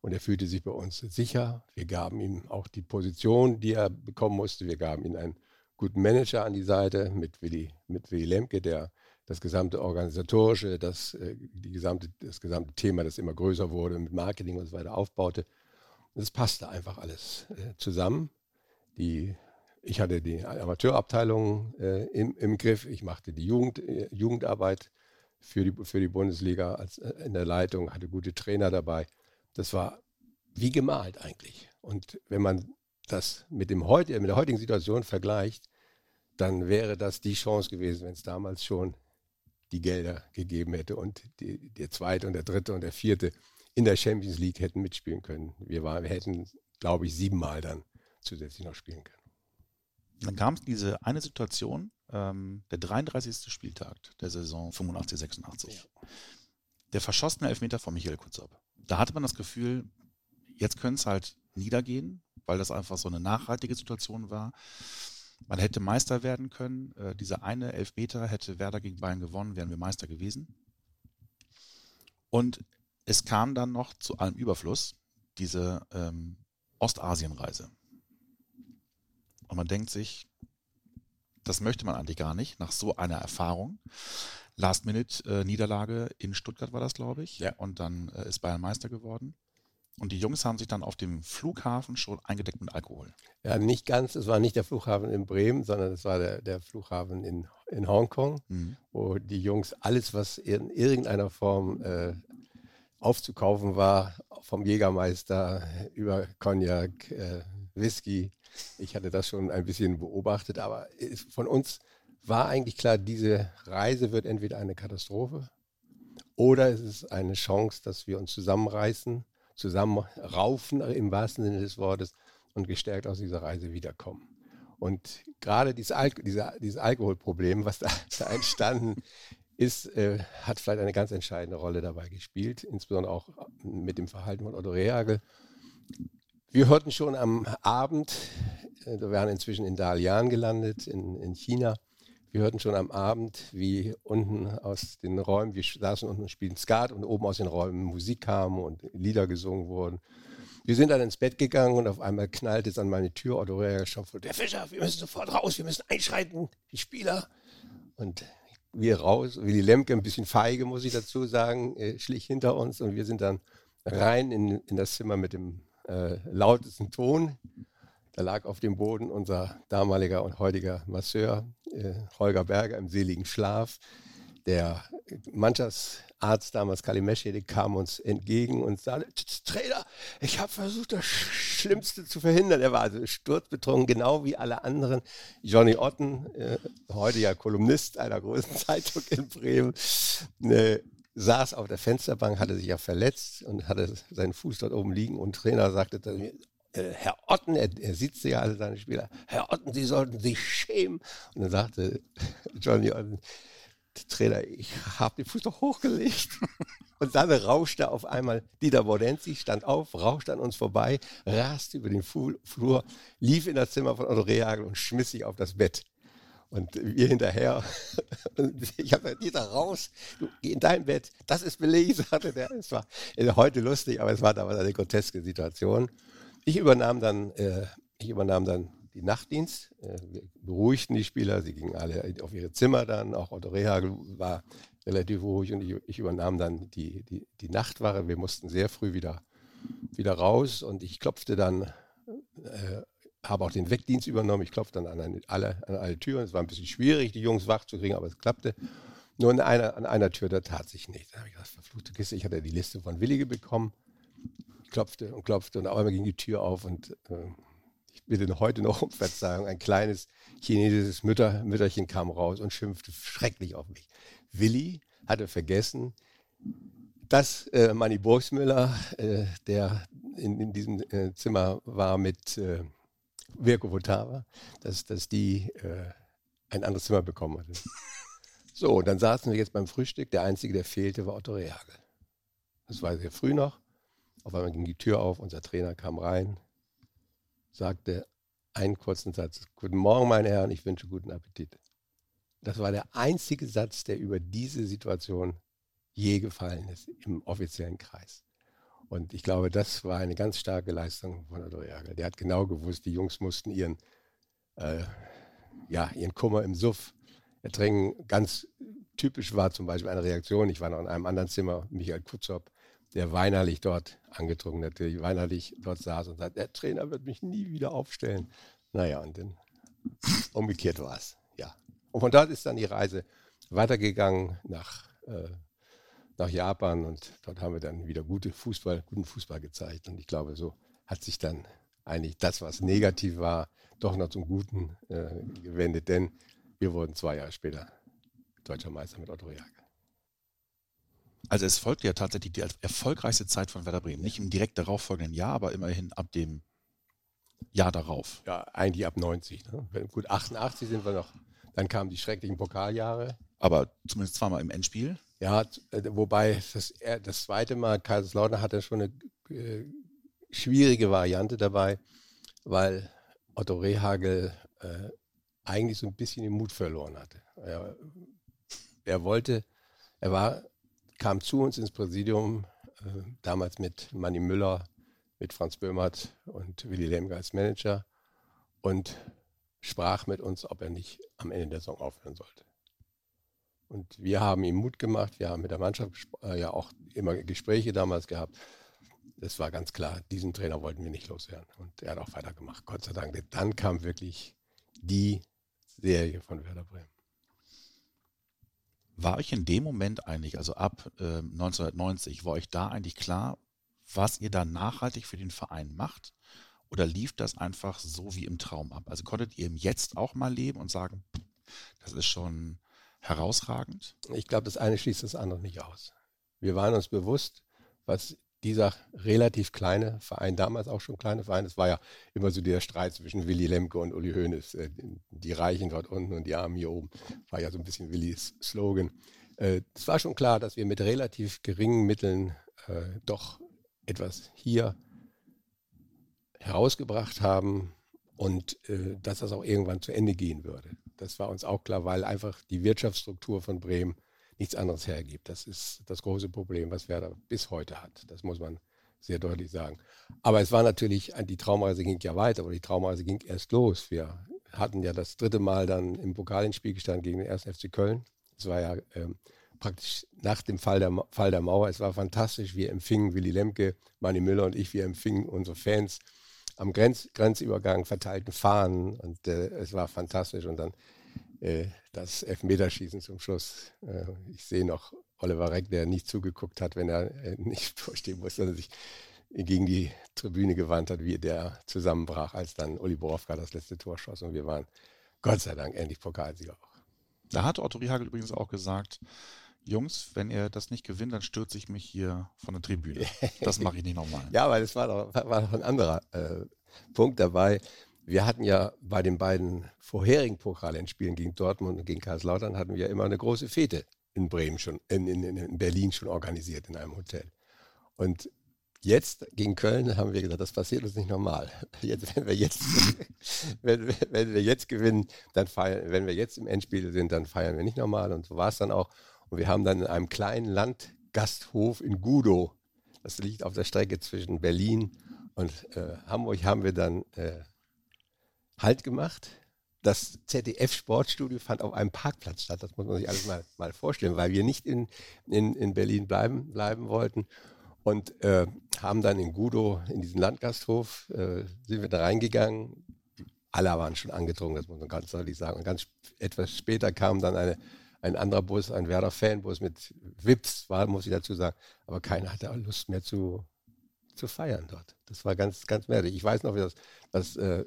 Und er fühlte sich bei uns sicher. Wir gaben ihm auch die Position, die er bekommen musste. Wir gaben ihm einen guten Manager an die Seite mit Willy, mit Willy Lemke, der das gesamte Organisatorische, das, äh, die gesamte, das gesamte Thema, das immer größer wurde, mit Marketing und so weiter aufbaute. Das passte einfach alles äh, zusammen. Die, ich hatte die Amateurabteilung äh, im, im, Griff, ich machte die Jugend, äh, Jugendarbeit für die, für die Bundesliga als, äh, in der Leitung, hatte gute Trainer dabei. Das war wie gemalt eigentlich. Und wenn man das mit, dem heut, mit der heutigen Situation vergleicht, dann wäre das die Chance gewesen, wenn es damals schon die Gelder gegeben hätte und die, der zweite und der dritte und der vierte in der Champions League hätten mitspielen können. Wir, war, wir hätten, glaube ich, siebenmal dann zusätzlich noch spielen können. Dann kam es diese eine Situation, ähm, der 33. Spieltag der Saison 85, 86. Ja. Der verschossene Elfmeter von Michael Kutzop. Da hatte man das Gefühl, jetzt könnte es halt niedergehen, weil das einfach so eine nachhaltige Situation war. Man hätte Meister werden können. Äh, dieser eine Elfmeter hätte Werder gegen Bayern gewonnen, wären wir Meister gewesen. Und es kam dann noch zu allem Überfluss diese ähm, Ostasienreise. Und man denkt sich, das möchte man eigentlich gar nicht nach so einer Erfahrung. Last-Minute-Niederlage in Stuttgart war das, glaube ich. Ja. Und dann äh, ist Bayern Meister geworden. Und die Jungs haben sich dann auf dem Flughafen schon eingedeckt mit Alkohol. Ja, nicht ganz. Es war nicht der Flughafen in Bremen, sondern es war der, der Flughafen in, in Hongkong, mhm. wo die Jungs alles, was in irgendeiner Form äh, aufzukaufen war, vom Jägermeister über Cognac, äh, Whisky. Ich hatte das schon ein bisschen beobachtet, aber von uns war eigentlich klar, diese Reise wird entweder eine Katastrophe oder es ist eine Chance, dass wir uns zusammenreißen, zusammenraufen im wahrsten Sinne des Wortes und gestärkt aus dieser Reise wiederkommen. Und gerade dieses, Al dieser, dieses Alkoholproblem, was da, da entstanden ist, äh, hat vielleicht eine ganz entscheidende Rolle dabei gespielt, insbesondere auch mit dem Verhalten von Otto Rehagel. Wir hörten schon am Abend, äh, wir waren inzwischen in Dalian gelandet, in, in China, wir hörten schon am Abend, wie unten aus den Räumen, wir saßen unten und spielten Skat und oben aus den Räumen Musik kam und Lieder gesungen wurden. Wir sind dann ins Bett gegangen und auf einmal knallt es an meine Tür. Otto Rehagel schopft, der Fischer, wir müssen sofort raus, wir müssen einschreiten, die Spieler. Und wir raus. Willy Lemke, ein bisschen feige, muss ich dazu sagen, äh, schlich hinter uns und wir sind dann rein in, in das Zimmer mit dem äh, lautesten Ton. Da lag auf dem Boden unser damaliger und heutiger Masseur äh, Holger Berger im seligen Schlaf. Der Mannschaftsarzt damals, Kalimeschede, kam uns entgegen und sagte, Trainer, ich habe versucht, das Schlimmste zu verhindern. Er war also sturzbetrunken, genau wie alle anderen. Johnny Otten, äh, heute ja Kolumnist einer großen Zeitung in Bremen, äh, saß auf der Fensterbank, hatte sich ja verletzt und hatte seinen Fuß dort oben liegen und Trainer sagte dann, äh, Herr Otten, er, er sieht ja alle seine Spieler, Herr Otten, Sie sollten sich schämen. Und dann sagte Johnny Otten, Trainer, ich habe den Fuß doch hochgelegt. Und dann rauschte auf einmal Dieter Bordenzi, stand auf, rauschte an uns vorbei, raste über den Flur, lief in das Zimmer von Otto Rehagel und schmiss sich auf das Bett. Und wir hinterher, ich habe gesagt, Dieter, raus, du, geh in dein Bett, das ist Beleg, sagte der. Es war heute lustig, aber es war damals eine groteske Situation. Ich übernahm dann, äh, ich übernahm dann die Nachtdienst. Äh, wir beruhigten die Spieler, sie gingen alle auf ihre Zimmer dann. Auch Otto Rehagel war relativ ruhig und ich, ich übernahm dann die, die, die, Nachtwache. Wir mussten sehr früh wieder, wieder raus und ich klopfte dann, äh, habe auch den Wegdienst übernommen. Ich klopfte dann an, alle, an alle Türen. Es war ein bisschen schwierig, die Jungs wach zu kriegen, aber es klappte. Nur an einer, an einer Tür, da tat sich nichts. Da habe ich gesagt, verfluchte Kiste, ich hatte die Liste von Willige bekommen. Ich klopfte und klopfte und auf einmal ging die Tür auf und äh, ich bitte heute noch um Verzeihung, ein kleines chinesisches Mütter, Mütterchen kam raus und schimpfte schrecklich auf mich. Willi hatte vergessen, dass äh, Manni Burgsmüller, äh, der in, in diesem äh, Zimmer war mit äh, Virko Votava, dass, dass die äh, ein anderes Zimmer bekommen hatte. So, dann saßen wir jetzt beim Frühstück. Der Einzige, der fehlte, war Otto Rehagel. Das war sehr früh noch. Auf einmal ging die Tür auf, unser Trainer kam rein, sagte einen kurzen Satz. Guten Morgen, meine Herren, ich wünsche guten Appetit. Das war der einzige Satz, der über diese Situation je gefallen ist im offiziellen Kreis. Und ich glaube, das war eine ganz starke Leistung von Otto Jagel. Der hat genau gewusst, die Jungs mussten ihren, äh, ja, ihren Kummer im Suff ertränken. Ganz typisch war zum Beispiel eine Reaktion, ich war noch in einem anderen Zimmer, Michael Kutzop, der weinerlich dort, angetrunken natürlich, weinerlich dort saß und sagt, der Trainer wird mich nie wieder aufstellen. Naja, und dann umgekehrt war es, ja. Und von dort ist dann die Reise weitergegangen nach, äh, nach Japan und dort haben wir dann wieder gute Fußball, guten Fußball gezeigt. Und ich glaube, so hat sich dann eigentlich das, was negativ war, doch noch zum Guten äh, gewendet, denn wir wurden zwei Jahre später deutscher Meister mit Otto Reagel. Also es folgte ja tatsächlich die erfolgreichste Zeit von Werder Bremen. Nicht im direkt darauffolgenden Jahr, aber immerhin ab dem Jahr darauf. Ja, eigentlich ab 90. Ne? Gut, 88 sind wir noch. Dann kamen die schrecklichen Pokaljahre. Aber zumindest zweimal im Endspiel. Ja, äh, wobei das, das zweite Mal Kaiserslautern hatte schon eine äh, schwierige Variante dabei, weil Otto Rehagel äh, eigentlich so ein bisschen den Mut verloren hatte. Er, er, wollte, er war, kam zu uns ins Präsidium, äh, damals mit Manny Müller, mit Franz Böhmert und Willy Lemke als Manager und sprach mit uns, ob er nicht am Ende der Saison aufhören sollte. Und wir haben ihm Mut gemacht, wir haben mit der Mannschaft äh, ja auch immer Gespräche damals gehabt. Es war ganz klar, diesen Trainer wollten wir nicht loswerden. Und er hat auch weitergemacht, Gott sei Dank. Dann kam wirklich die Serie von Werder Bremen. War euch in dem Moment eigentlich, also ab äh, 1990, war euch da eigentlich klar, was ihr da nachhaltig für den Verein macht? Oder lief das einfach so wie im Traum ab? Also konntet ihr im Jetzt auch mal leben und sagen, das ist schon herausragend? Ich glaube, das eine schließt das andere nicht aus. Wir waren uns bewusst, was dieser relativ kleine Verein, damals auch schon kleine Verein, es war ja immer so der Streit zwischen Willy Lemke und Uli Hoeneß, äh, die Reichen dort unten und die Armen hier oben, war ja so ein bisschen Willys Slogan. Äh, es war schon klar, dass wir mit relativ geringen Mitteln äh, doch etwas hier herausgebracht haben und dass das auch irgendwann zu Ende gehen würde. Das war uns auch klar, weil einfach die Wirtschaftsstruktur von Bremen nichts anderes hergibt. Das ist das große Problem, was Werder bis heute hat. Das muss man sehr deutlich sagen. Aber es war natürlich, die Traumreise ging ja weiter, aber die Traumreise ging erst los. Wir hatten ja das dritte Mal dann im Pokal ins Spiel gestanden gegen den 1. FC Köln. Es war ja ähm, praktisch nach dem Fall der, Fall der Mauer. Es war fantastisch. Wir empfingen Willy Lemke, Manni Müller und ich, wir empfingen unsere Fans am Grenz, Grenzübergang verteilten Fahnen und äh, es war fantastisch. Und dann äh, das Elfmeterschießen zum Schluss. Äh, ich sehe noch Oliver Reck, der nicht zugeguckt hat, wenn er äh, nicht vorstehen muss, sondern sich gegen die Tribüne gewandt hat, wie der zusammenbrach, als dann Uli Borowka das letzte Tor schoss. Und wir waren Gott sei Dank endlich Pokalsieger auch. Da hat Otto Rihagel übrigens auch gesagt, Jungs, wenn ihr das nicht gewinnt, dann stürze ich mich hier von der Tribüne. Das mache ich nicht nochmal. ja, weil es war doch, war doch ein anderer äh, Punkt dabei. Wir hatten ja bei den beiden vorherigen Pokalendspielen gegen Dortmund und gegen Karlslautern hatten wir immer eine große Fete in Bremen schon, in, in, in Berlin schon organisiert in einem Hotel. Und jetzt gegen Köln haben wir gesagt, das passiert uns nicht normal. Jetzt, wenn wir jetzt, wenn, wenn, wir jetzt gewinnen, dann feiern, wenn wir jetzt im Endspiel sind, dann feiern wir nicht normal. Und so war es dann auch. Und wir haben dann in einem kleinen Landgasthof in Gudow, das liegt auf der Strecke zwischen Berlin und äh, Hamburg, haben wir dann äh, Halt gemacht. Das ZDF-Sportstudio fand auf einem Parkplatz statt. Das muss man sich alles mal, mal vorstellen, weil wir nicht in, in, in Berlin bleiben, bleiben wollten. Und äh, haben dann in Gudo, in diesen Landgasthof, äh, sind wir da reingegangen. Alle waren schon angetrunken, das muss man ganz deutlich sagen. Und ganz etwas später kam dann eine, ein anderer Bus, ein Werder-Fanbus mit Wips, war, muss ich dazu sagen. Aber keiner hatte Lust mehr zu, zu feiern dort. Das war ganz, ganz merkwürdig. Ich weiß noch, wie das, dass äh,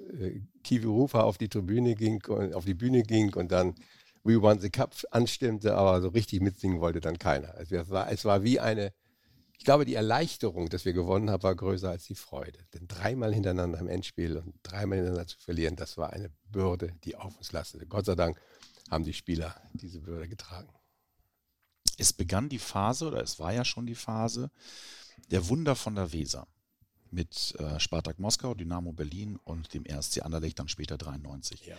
Kiwi Rufer auf die Tribüne ging, auf die Bühne ging und dann We Want the Cup anstimmte, aber so richtig mitsingen wollte dann keiner. Also es, war, es war wie eine, ich glaube, die Erleichterung, dass wir gewonnen haben, war größer als die Freude. Denn dreimal hintereinander im Endspiel und dreimal hintereinander zu verlieren, das war eine Bürde, die auf uns lastete. Gott sei Dank haben die Spieler diese Bürde getragen. Es begann die Phase, oder es war ja schon die Phase, der Wunder von der Weser mit äh, Spartak Moskau, Dynamo Berlin und dem RSC Anderlecht dann später 93. Ja.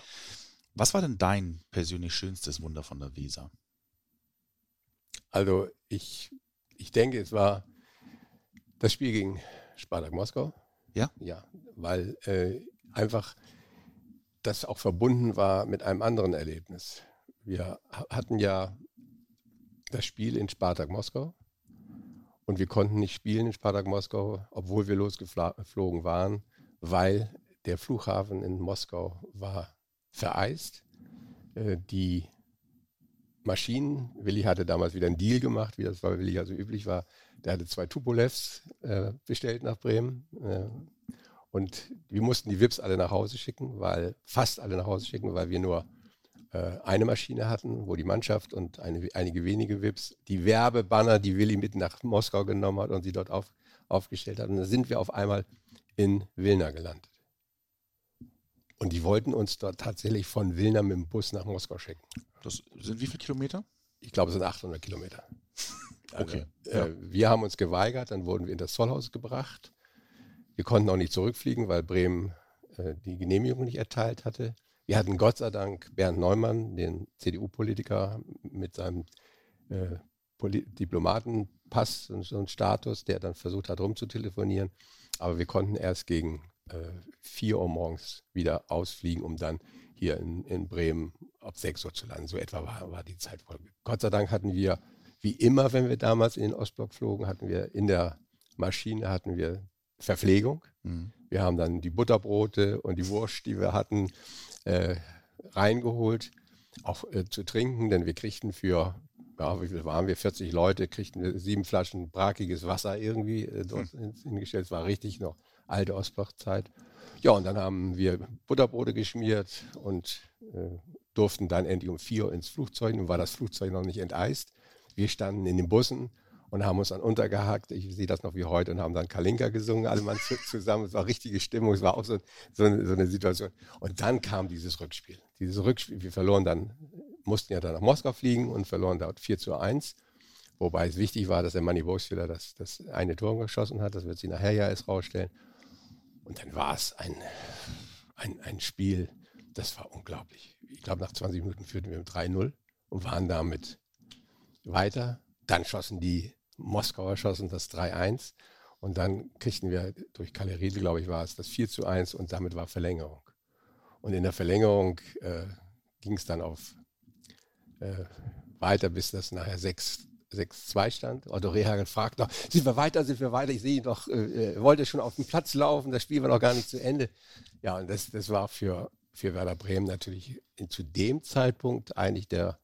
Was war denn dein persönlich schönstes Wunder von der Weser? Also ich, ich denke, es war das Spiel gegen Spartak Moskau. Ja? Ja, weil äh, einfach das auch verbunden war mit einem anderen Erlebnis. Wir hatten ja das Spiel in Spartak Moskau und wir konnten nicht spielen in Spartak Moskau, obwohl wir losgeflogen waren, weil der Flughafen in Moskau war vereist. Äh, die Maschinen, Willi hatte damals wieder einen Deal gemacht, wie das bei Willi also üblich war. Der hatte zwei Tupolevs äh, bestellt nach Bremen. Äh, und wir mussten die Wips alle nach Hause schicken, weil fast alle nach Hause schicken, weil wir nur äh, eine Maschine hatten, wo die Mannschaft und eine, einige wenige VIPs die Werbebanner, die Willi mit nach Moskau genommen hat und sie dort auf, aufgestellt hat. Und dann sind wir auf einmal in Wilna gelandet. Und die wollten uns dort tatsächlich von Wilna mit dem Bus nach Moskau schicken. Das sind wie viele Kilometer? Ich glaube, es sind 800 Kilometer. Also, okay. Äh, Wir haben uns geweigert, dann wurden wir in das Zollhaus gebracht. Wir konnten auch nicht zurückfliegen, weil Bremen äh, die Genehmigung nicht erteilt hatte. Wir hatten Gott sei Dank Bernd Neumann, den CDU-Politiker mit seinem äh, Diplomatenpass und so Status, der dann versucht hat, rumzutelefonieren. Aber wir konnten erst gegen äh, 4 Uhr morgens wieder ausfliegen, um dann hier in, in Bremen ab 6 Uhr zu landen. So etwa war, war die Zeitfolge. Gott sei Dank hatten wir, wie immer, wenn wir damals in den Ostblock flogen, hatten wir in der Maschine hatten wir Verpflegung. Mhm. Wir haben dann die Butterbrote und die Wurst, die wir hatten, äh, reingeholt, auch äh, zu trinken, denn wir kriegten für, ja, wie viel waren wir, 40 Leute, kriegten wir sieben Flaschen brakiges Wasser irgendwie äh, dort mhm. hingestellt. Es war richtig noch alte Ostblockzeit. Ja, und dann haben wir Butterbrote geschmiert und äh, durften dann endlich um vier Uhr ins Flugzeug. Nun war das Flugzeug noch nicht enteist. Wir standen in den Bussen und haben uns dann untergehackt. Ich sehe das noch wie heute und haben dann Kalinka gesungen, alle Mann zusammen. Es war richtige Stimmung, es war auch so, so, eine, so, eine, Situation. Und dann kam dieses Rückspiel. Dieses Rückspiel, wir verloren dann, mussten ja dann nach Moskau fliegen und verloren dort 4 zu 1. Wobei es wichtig war, dass der Manny Boxfiller das, das eine Tor geschossen hat. Das wird sich nachher ja erst rausstellen. Und dann war es ein, ein, ein Spiel, das war unglaublich. Ich glaube, nach 20 Minuten führten wir mit 3-0 und waren damit weiter. Dann schossen die Moskauer schossen das 3-1 und dann kriegten wir durch Kalle Riedel, glaube ich, war es das 4 zu 1 und damit war Verlängerung. Und in der Verlängerung äh, ging es dann auf äh, weiter, bis das nachher 6 6-2 stand. Otto Rehagel fragt noch, sind wir weiter, sind wir weiter? Ich sehe ihn doch, äh, äh, wollte schon auf den Platz laufen, das Spiel war noch gar nicht zu Ende. Ja, und das, das war für, für Werder Bremen natürlich zu dem Zeitpunkt eigentlich der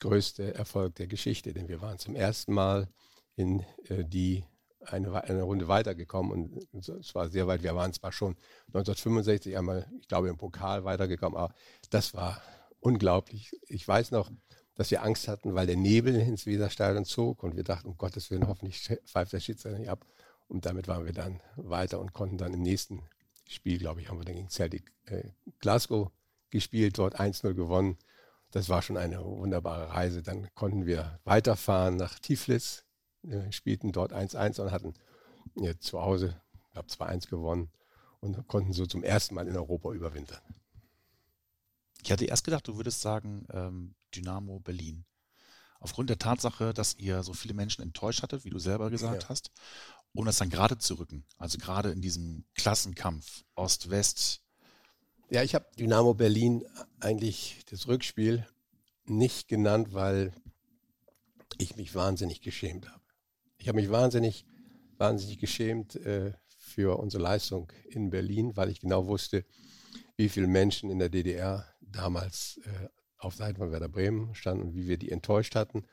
größte Erfolg der Geschichte, denn wir waren zum ersten Mal in äh, die eine, eine Runde weitergekommen und es war sehr weit. Wir waren zwar schon 1965 einmal, ich glaube, im Pokal weitergekommen, aber das war unglaublich. Ich weiß noch, dass wir Angst hatten, weil der Nebel ins Weserstadion zog und wir dachten, um Gottes Willen, hoffentlich pfeift der Schiedsrichter nicht ab. Und damit waren wir dann weiter und konnten dann im nächsten Spiel, glaube ich, haben wir dann gegen Celtic äh, Glasgow gespielt, dort 1-0 gewonnen. Das war schon eine wunderbare Reise. Dann konnten wir weiterfahren nach Tiflis, spielten dort 1-1 und hatten äh, zu Hause, ich glaube, 2-1 gewonnen und konnten so zum ersten Mal in Europa überwintern. Ich hatte erst gedacht, du würdest sagen, ähm, Dynamo Berlin. Aufgrund der Tatsache, dass ihr so viele Menschen enttäuscht hattet, wie du selber gesagt ja. hast, um das dann gerade zu rücken. Also gerade in diesem Klassenkampf Ost-West. Ja, ich habe Dynamo Berlin eigentlich das Rückspiel nicht genannt, weil ich mich wahnsinnig geschämt habe. Ich habe mich wahnsinnig, wahnsinnig geschämt äh, für unsere Leistung in Berlin, weil ich genau wusste, wie viele Menschen in der DDR damals äh, auf Seiten von Werder Bremen standen und wie wir die enttäuscht hatten.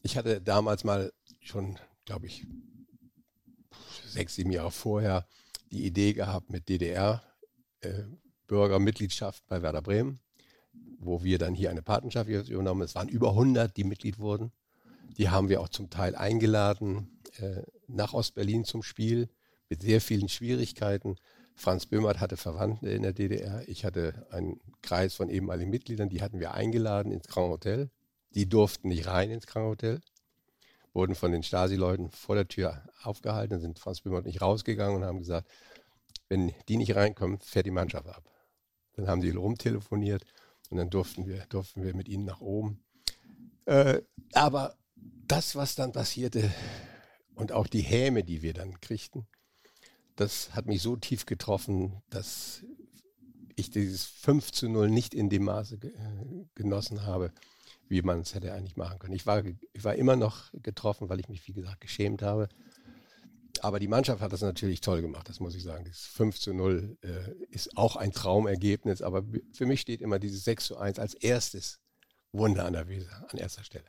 Ich hatte damals mal schon, glaube ich, sechs, sieben Jahre vorher die Idee gehabt mit DDR äh, bei Werder Bremen, wo wir dann hier eine Patenschaft übernommen. haben. Es waren über 100, die Mitglied wurden. Die haben wir auch zum Teil eingeladen äh, nach Ostberlin zum Spiel mit sehr vielen Schwierigkeiten. Franz Böhmert hatte Verwandte in der DDR. Ich hatte einen Kreis von ehemaligen Mitgliedern, die hatten wir eingeladen ins Grand Hotel. Die durften nicht rein ins Grand Hotel, wurden von den Stasi-Leuten vor der Tür aufgehalten, sind Franz Böhmert nicht rausgegangen und haben gesagt, wenn die nicht reinkommen, fährt die Mannschaft ab. Dann haben die rumtelefoniert und dann durften wir, durften wir mit ihnen nach oben. Äh, aber das, was dann passierte und auch die Häme, die wir dann kriegten, das hat mich so tief getroffen, dass ich dieses 5 zu 0 nicht in dem Maße äh, genossen habe, wie man es hätte eigentlich machen können. Ich war, ich war immer noch getroffen, weil ich mich, wie gesagt, geschämt habe. Aber die Mannschaft hat das natürlich toll gemacht, das muss ich sagen. Das 5 zu 0 äh, ist auch ein Traumergebnis, aber für mich steht immer dieses 6 zu 1 als erstes Wunder an der Weser, an erster Stelle.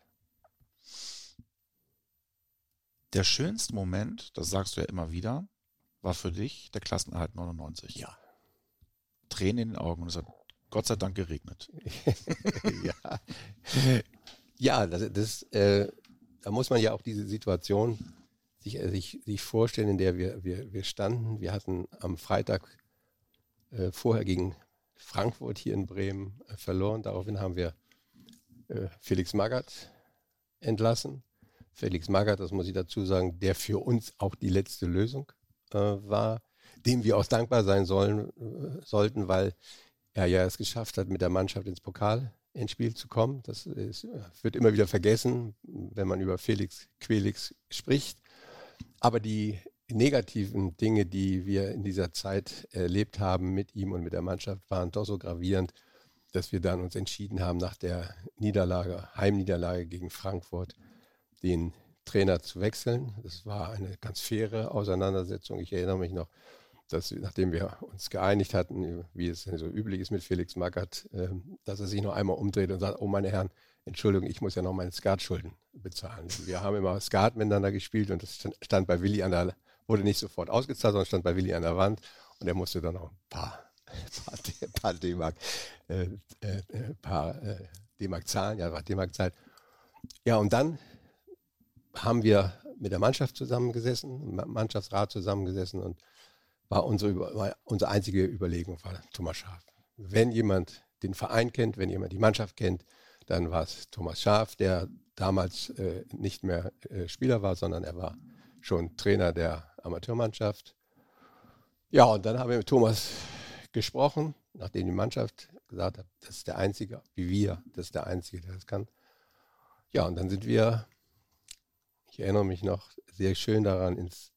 Der schönste Moment, das sagst du ja immer wieder, war für dich der Klassenerhalt 99. Ja. Tränen in den Augen und es hat Gott sei Dank geregnet. ja. Ja, das, das äh, da muss man ja auch diese Situation sich, äh, sich, sich vorstellen, in der wir, wir, wir standen. Wir hatten am Freitag äh, vorher gegen Frankfurt hier in Bremen äh, verloren. Daraufhin haben wir äh, Felix Magath entlassen. Felix Magath, das muss ich dazu sagen, der für uns auch die letzte Lösung äh, war. dem wir auch dankbar sein sollen, äh, sollten, weil er ja es geschafft hat, mit der Mannschaft ins Pokal ins Spiel zu kommen. Das ist, wird immer wieder vergessen, wenn man über Felix Quelix spricht. Aber die negativen Dinge, die wir in dieser Zeit erlebt haben mit ihm und mit der Mannschaft, waren doch so gravierend, dass wir dann uns entschieden haben, nach der Niederlage, Heimniederlage gegen Frankfurt, den Trainer zu wechseln. Das war eine ganz faire Auseinandersetzung. Ich erinnere mich noch, dass nachdem wir uns geeinigt hatten, wie es so üblich ist mit Felix Magath, ähm, dass er sich noch einmal umdreht und sagt, oh meine Herren, Entschuldigung, ich muss ja noch meine Skatschulden bezahlen. Wir haben immer Skat miteinander gespielt und das stand bei Willi an der, wurde nicht sofort ausgezahlt, sondern stand bei Willi an der Wand und er musste dann noch ein paar paar D-Mark, äh, äh, äh, zahlen, ja, war D-Mark Zeit. Ja, und dann haben wir mit der Mannschaft zusammengesessen, Mannschaftsrat zusammengesessen und war unsere, unsere einzige Überlegung war Thomas Schaf. Wenn jemand den Verein kennt, wenn jemand die Mannschaft kennt, dann war es Thomas Schaf, der damals äh, nicht mehr äh, Spieler war, sondern er war schon Trainer der Amateurmannschaft. Ja, und dann haben wir mit Thomas gesprochen, nachdem die Mannschaft gesagt hat, das ist der Einzige, wie wir, das ist der Einzige, der das kann. Ja, und dann sind wir, ich erinnere mich noch sehr schön daran, ins,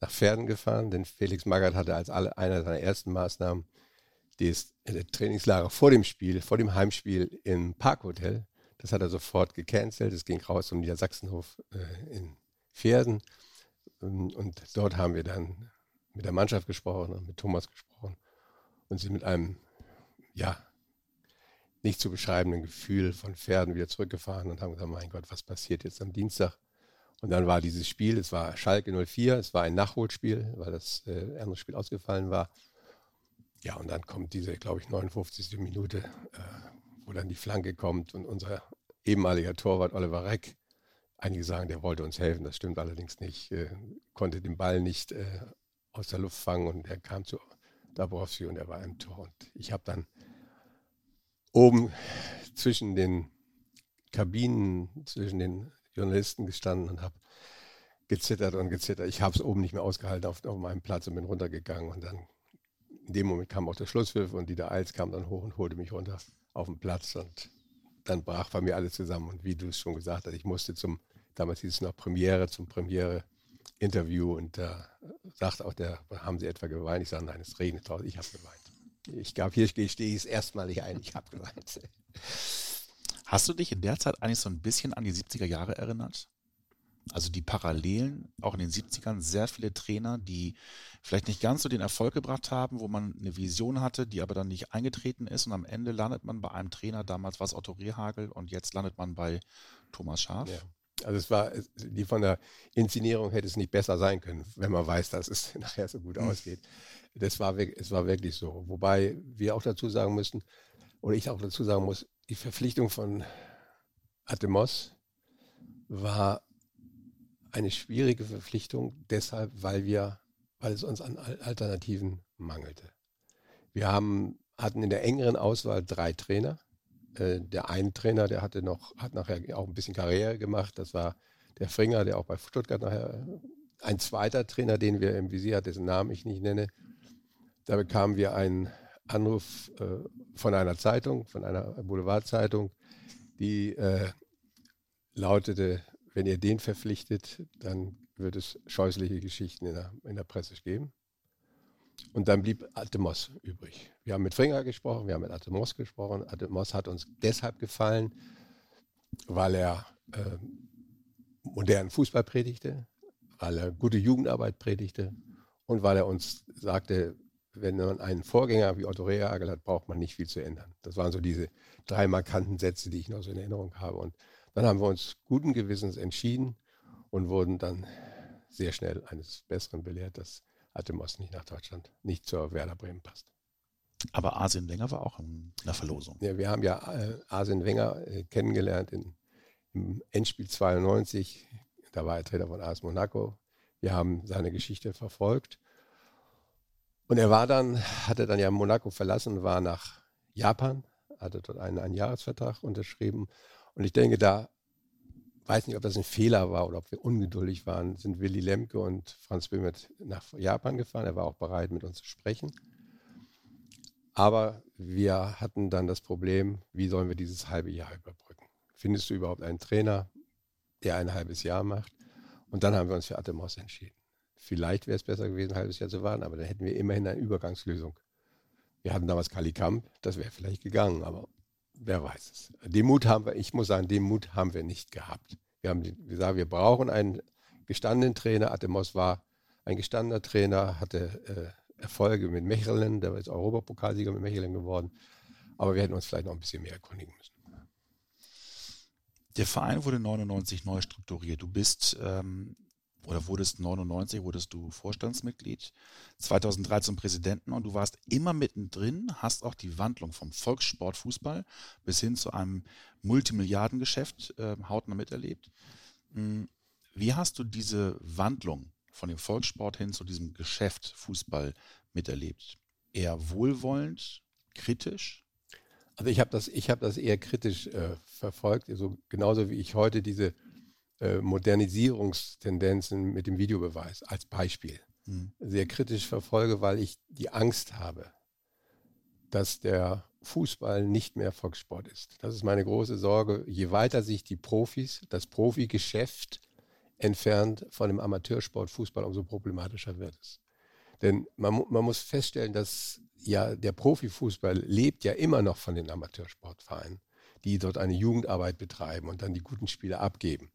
nach Pferden gefahren, denn Felix Magath hatte als alle, einer seiner ersten Maßnahmen das Trainingslager vor dem Spiel, vor dem Heimspiel im Parkhotel. Das hat er sofort gecancelt. Es ging raus zum Niedersachsenhof äh, in Pferden. Und dort haben wir dann mit der Mannschaft gesprochen und mit Thomas gesprochen und sind mit einem, ja, nicht zu beschreibenden Gefühl von Pferden wieder zurückgefahren und haben gesagt, mein Gott, was passiert jetzt am Dienstag? Und dann war dieses Spiel, es war Schalke 04, es war ein Nachholspiel, weil das äh, andere Spiel ausgefallen war. Ja, und dann kommt diese, glaube ich, 59. Minute, äh, wo dann die Flanke kommt und unser ehemaliger Torwart Oliver Reck, einige sagen, der wollte uns helfen, das stimmt allerdings nicht, äh, konnte den Ball nicht äh, aus der Luft fangen und er kam zu Dabrowski und er war im Tor. Und ich habe dann oben zwischen den Kabinen, zwischen den Journalisten gestanden und habe gezittert und gezittert. Ich habe es oben nicht mehr ausgehalten auf, auf, meinem Platz und bin runtergegangen. Und dann in dem Moment kam auch der Schlusspfiff und Dieter Eils kam dann hoch und holte mich runter auf den Platz. Und dann brach bei mir alles zusammen. Und wie du es schon gesagt hast, ich musste zum, damals hieß es noch Premiere, zum Premiere Interview und da sagt auch der, haben Sie etwa geweint? Ich sage, nein, es regnet draußen, ich habe geweint. Ich glaube, hier stehe ich es erstmalig ein, ich habe geweint. Hast du dich in der Zeit eigentlich so ein bisschen an die 70er Jahre erinnert? Also die Parallelen, auch in den 70ern, sehr viele Trainer, die vielleicht nicht ganz so den Erfolg gebracht haben, wo man eine Vision hatte, die aber dann nicht eingetreten ist und am Ende landet man bei einem Trainer, damals war es Otto Rehagel und jetzt landet man bei Thomas Schaaf. Ja. Also es war, die von der Inszenierung hätte es nicht besser sein können, wenn man weiß, dass es nachher so gut mhm. ausgeht. Das war, es war wirklich so. Wobei wir auch dazu sagen müssen, oder ich auch dazu sagen muss, die Verpflichtung von Atemos war eine schwierige Verpflichtung, deshalb, weil wir, weil es uns an Alternativen mangelte. Wir haben, hatten in der engeren Auswahl drei Trainer äh, der ein Trainer, der hatte noch, hat nachher auch ein bisschen Karriere gemacht. Das war der Fringer, der auch bei Stuttgart nachher ein zweiter Trainer, den wir im Visier hatten, dessen Namen ich nicht nenne. Da bekamen wir einen Anruf äh, von einer Zeitung, von einer Boulevardzeitung, die äh, lautete, wenn ihr den verpflichtet, dann wird es scheußliche Geschichten in der, in der Presse geben. Und dann blieb Atemos übrig. Wir haben mit Fringer gesprochen, wir haben mit Atemos gesprochen. Atemos hat uns deshalb gefallen, weil er äh, modernen Fußball predigte, weil er gute Jugendarbeit predigte und weil er uns sagte, wenn man einen Vorgänger wie Otto Rehagel hat, braucht man nicht viel zu ändern. Das waren so diese drei markanten Sätze, die ich noch so in Erinnerung habe. Und dann haben wir uns guten Gewissens entschieden und wurden dann sehr schnell eines Besseren belehrt, dass Atemos nicht nach Deutschland, nicht zur Werder Bremen passt. Aber Arsene Wenger war auch in der Verlosung. Ja, wir haben ja äh, Arsene Wenger äh, kennengelernt in, im Endspiel 92. Da war er Trainer von AS Monaco. Wir haben seine Geschichte verfolgt. Und er war dann, hatte dann ja Monaco verlassen, war nach Japan, hatte dort einen, einen Jahresvertrag unterschrieben. Und ich denke, da weiß nicht, ob das ein Fehler war oder ob wir ungeduldig waren, sind Willy Lemke und Franz Böhmert nach Japan gefahren. Er war auch bereit, mit uns zu sprechen. Aber wir hatten dann das Problem, wie sollen wir dieses halbe Jahr überbrücken? Findest du überhaupt einen Trainer, der ein halbes Jahr macht? Und dann haben wir uns für Atemos entschieden. Vielleicht wäre es besser gewesen, ein halbes Jahr zu warten, aber dann hätten wir immerhin eine Übergangslösung. Wir hatten damals Kali Kamp, das wäre vielleicht gegangen, aber wer weiß es. Den Mut haben wir, ich muss sagen, den Mut haben wir nicht gehabt. Wir haben gesagt, wir brauchen einen gestandenen Trainer. Atemos war ein gestandener Trainer, hatte äh, Erfolge mit Mechelen, der jetzt Europapokalsieger mit Mechelen geworden. Aber wir hätten uns vielleicht noch ein bisschen mehr erkundigen müssen. Der Verein wurde 99 neu strukturiert. Du bist ähm, oder wurdest 99 wurdest du Vorstandsmitglied, 2013 Präsidenten und du warst immer mittendrin, hast auch die Wandlung vom Volkssport Fußball bis hin zu einem Multimilliardengeschäft äh, hautnah miterlebt. Hm, wie hast du diese Wandlung von dem Volkssport hin zu diesem Geschäft Fußball miterlebt? Eher wohlwollend, kritisch? Also ich habe das, hab das eher kritisch äh, verfolgt, also genauso wie ich heute diese äh, Modernisierungstendenzen mit dem Videobeweis als Beispiel mhm. sehr kritisch verfolge, weil ich die Angst habe, dass der Fußball nicht mehr Volkssport ist. Das ist meine große Sorge. Je weiter sich die Profis, das Profigeschäft entfernt von dem Amateursport Fußball, umso problematischer wird es. Denn man, man muss feststellen, dass ja der Profifußball lebt ja immer noch von den Amateursportvereinen, die dort eine Jugendarbeit betreiben und dann die guten Spiele abgeben.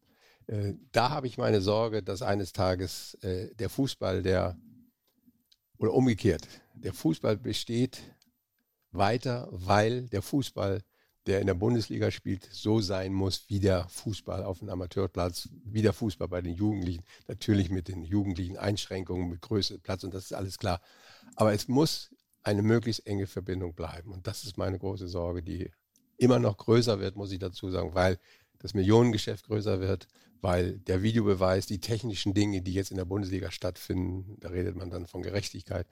Äh, da habe ich meine Sorge, dass eines Tages äh, der Fußball, der, oder umgekehrt, der Fußball besteht weiter, weil der Fußball, der in der Bundesliga spielt, so sein muss wie der Fußball auf dem Amateurplatz, wie der Fußball bei den Jugendlichen, natürlich mit den jugendlichen Einschränkungen, mit Größe, Platz und das ist alles klar. Aber es muss eine möglichst enge Verbindung bleiben und das ist meine große Sorge, die immer noch größer wird, muss ich dazu sagen, weil das Millionengeschäft größer wird, weil der Videobeweis, die technischen Dinge, die jetzt in der Bundesliga stattfinden, da redet man dann von Gerechtigkeit,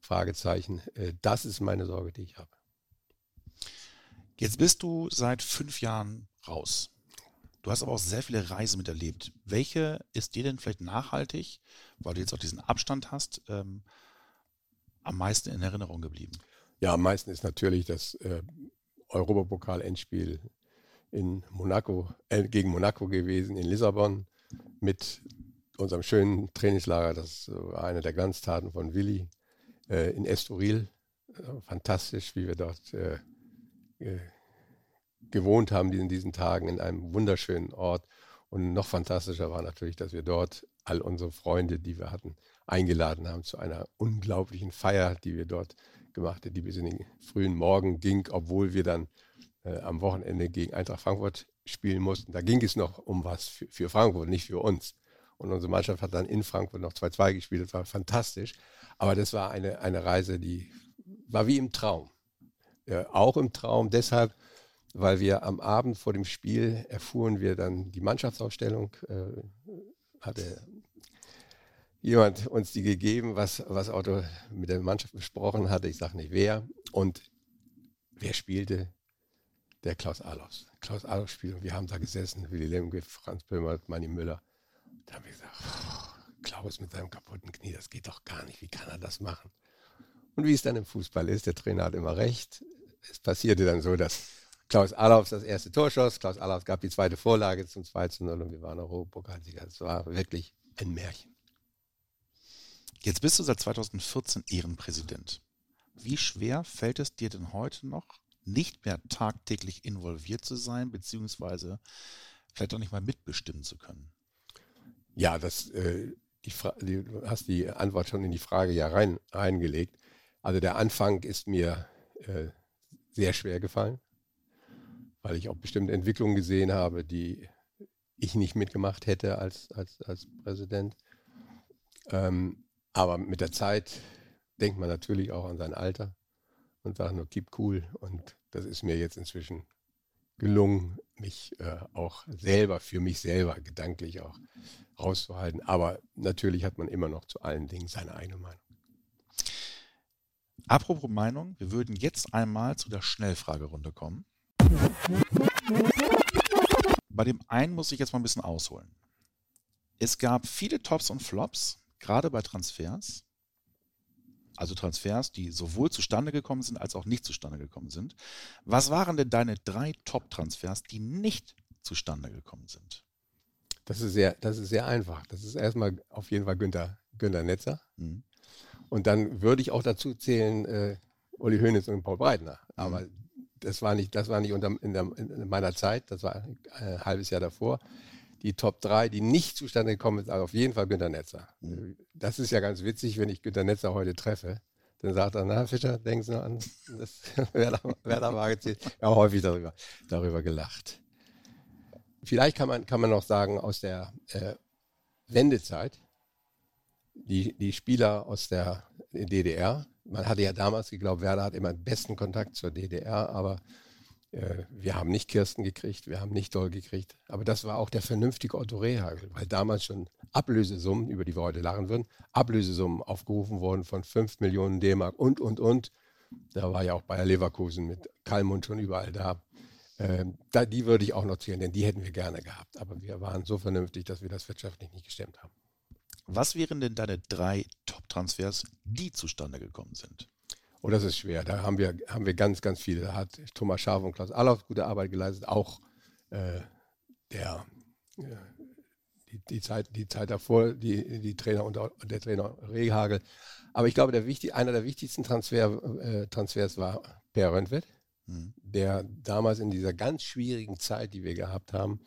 Fragezeichen. Äh, das ist meine Sorge, die ich habe. Jetzt bist du seit fünf Jahren raus. Du hast aber auch sehr viele Reisen miterlebt. Welche ist dir denn vielleicht nachhaltig, weil du jetzt auch diesen Abstand hast, ähm, am meisten in Erinnerung geblieben? Ja, am meisten ist natürlich das äh, Europapokal-Endspiel in Monaco, äh, gegen Monaco gewesen, in Lissabon, mit unserem schönen Trainingslager. Das war eine der Glanztaten von Willi äh, in Estoril. Äh, fantastisch, wie wir dort äh, gewohnt haben in diesen Tagen in einem wunderschönen Ort. Und noch fantastischer war natürlich, dass wir dort all unsere Freunde, die wir hatten, eingeladen haben zu einer unglaublichen Feier, die wir dort gemacht haben, die bis in den frühen Morgen ging, obwohl wir dann äh, am Wochenende gegen Eintracht Frankfurt spielen mussten. Da ging es noch um was für, für Frankfurt, nicht für uns. Und unsere Mannschaft hat dann in Frankfurt noch 2-2 gespielt. Das war fantastisch. Aber das war eine, eine Reise, die war wie im Traum. Äh, auch im Traum deshalb, weil wir am Abend vor dem Spiel erfuhren wir dann die Mannschaftsausstellung, äh, hatte jemand uns die gegeben, was, was Otto mit der Mannschaft besprochen hatte. Ich sage nicht wer. Und wer spielte? Der Klaus Alofs. Klaus Alofs spielt wir haben da gesessen, Willy Lemke, Franz Böhmer, Manni Müller. Da haben wir gesagt, oh, Klaus mit seinem kaputten Knie, das geht doch gar nicht, wie kann er das machen? Und wie es dann im Fußball ist, der Trainer hat immer recht. Es passierte dann so, dass Klaus Alofs das erste Tor schoss, Klaus Alofs gab die zweite Vorlage zum 2 zu 0 und wir waren Europapokalsieger. Das war wirklich ein Märchen. Jetzt bist du seit 2014 Ehrenpräsident. Wie schwer fällt es dir denn heute noch, nicht mehr tagtäglich involviert zu sein, beziehungsweise vielleicht auch nicht mal mitbestimmen zu können? Ja, das, äh, du hast die Antwort schon in die Frage ja rein, reingelegt. Also der Anfang ist mir äh, sehr schwer gefallen, weil ich auch bestimmte Entwicklungen gesehen habe, die ich nicht mitgemacht hätte als, als, als Präsident. Ähm, aber mit der Zeit denkt man natürlich auch an sein Alter und sage nur, keep cool. Und das ist mir jetzt inzwischen gelungen, mich äh, auch selber, für mich selber gedanklich auch rauszuhalten. Aber natürlich hat man immer noch zu allen Dingen seine eigene Meinung. Apropos Meinung, wir würden jetzt einmal zu der Schnellfragerunde kommen. Bei dem einen muss ich jetzt mal ein bisschen ausholen. Es gab viele Tops und Flops, gerade bei Transfers. Also Transfers, die sowohl zustande gekommen sind, als auch nicht zustande gekommen sind. Was waren denn deine drei Top-Transfers, die nicht zustande gekommen sind? Das ist sehr, das ist sehr einfach. Das ist erstmal auf jeden Fall Günter, Günter Netzer. Mhm. Und dann würde ich auch dazu zählen, äh, Uli Hoeneß und Paul Breitner. Aber mhm. das war nicht, das war nicht unter, in, der, in, meiner Zeit, das war ein, ein halbes Jahr davor. Die Top 3, die nicht zustande gekommen sind, also auf jeden Fall Günter Netzer. Das ist ja ganz witzig, wenn ich Günter Netzer heute treffe. Dann sagt er, na Fischer, Sie noch an das Werder, Werder Magazin. Wir haben häufig darüber, darüber gelacht. Vielleicht kann man, kann man noch sagen, aus der äh, Wendezeit, die, die Spieler aus der DDR, man hatte ja damals geglaubt, Werder hat immer den besten Kontakt zur DDR, aber wir haben nicht Kirsten gekriegt, wir haben nicht Doll gekriegt. Aber das war auch der vernünftige Otto Rehagel, weil damals schon Ablösesummen, über die wir heute lachen würden, Ablösesummen aufgerufen wurden von 5 Millionen D-Mark und, und, und. Da war ja auch Bayer Leverkusen mit Kalmund schon überall da. Ähm, da. Die würde ich auch noch zählen, denn die hätten wir gerne gehabt. Aber wir waren so vernünftig, dass wir das wirtschaftlich nicht gestemmt haben. Was wären denn deine drei Top-Transfers, die zustande gekommen sind? Oh, das ist schwer. Da haben wir, haben wir ganz, ganz viele. Da hat Thomas Schaaf und Klaus Allauf gute Arbeit geleistet. Auch äh, der, äh, die, die, Zeit, die Zeit davor, die, die Trainer und der Trainer Rehagel. Aber ich glaube, der wichtig, einer der wichtigsten Transfer, äh, Transfers war Per Röntwed, mhm. der damals in dieser ganz schwierigen Zeit, die wir gehabt haben,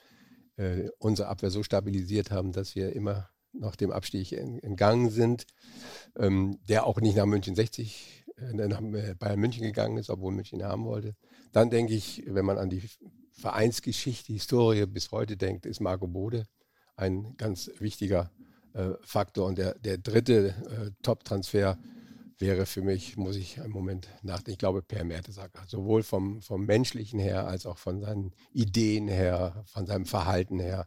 äh, unsere Abwehr so stabilisiert haben, dass wir immer nach dem Abstieg entgangen sind, ähm, der auch nicht nach München 60, äh, nach Bayern München gegangen ist, obwohl München ihn haben wollte. Dann denke ich, wenn man an die Vereinsgeschichte, Historie bis heute denkt, ist Marco Bode ein ganz wichtiger äh, Faktor. Und der, der dritte äh, Top-Transfer wäre für mich, muss ich im Moment nachdenken, ich glaube Per Mertesacker. Sowohl vom, vom menschlichen her als auch von seinen Ideen her, von seinem Verhalten her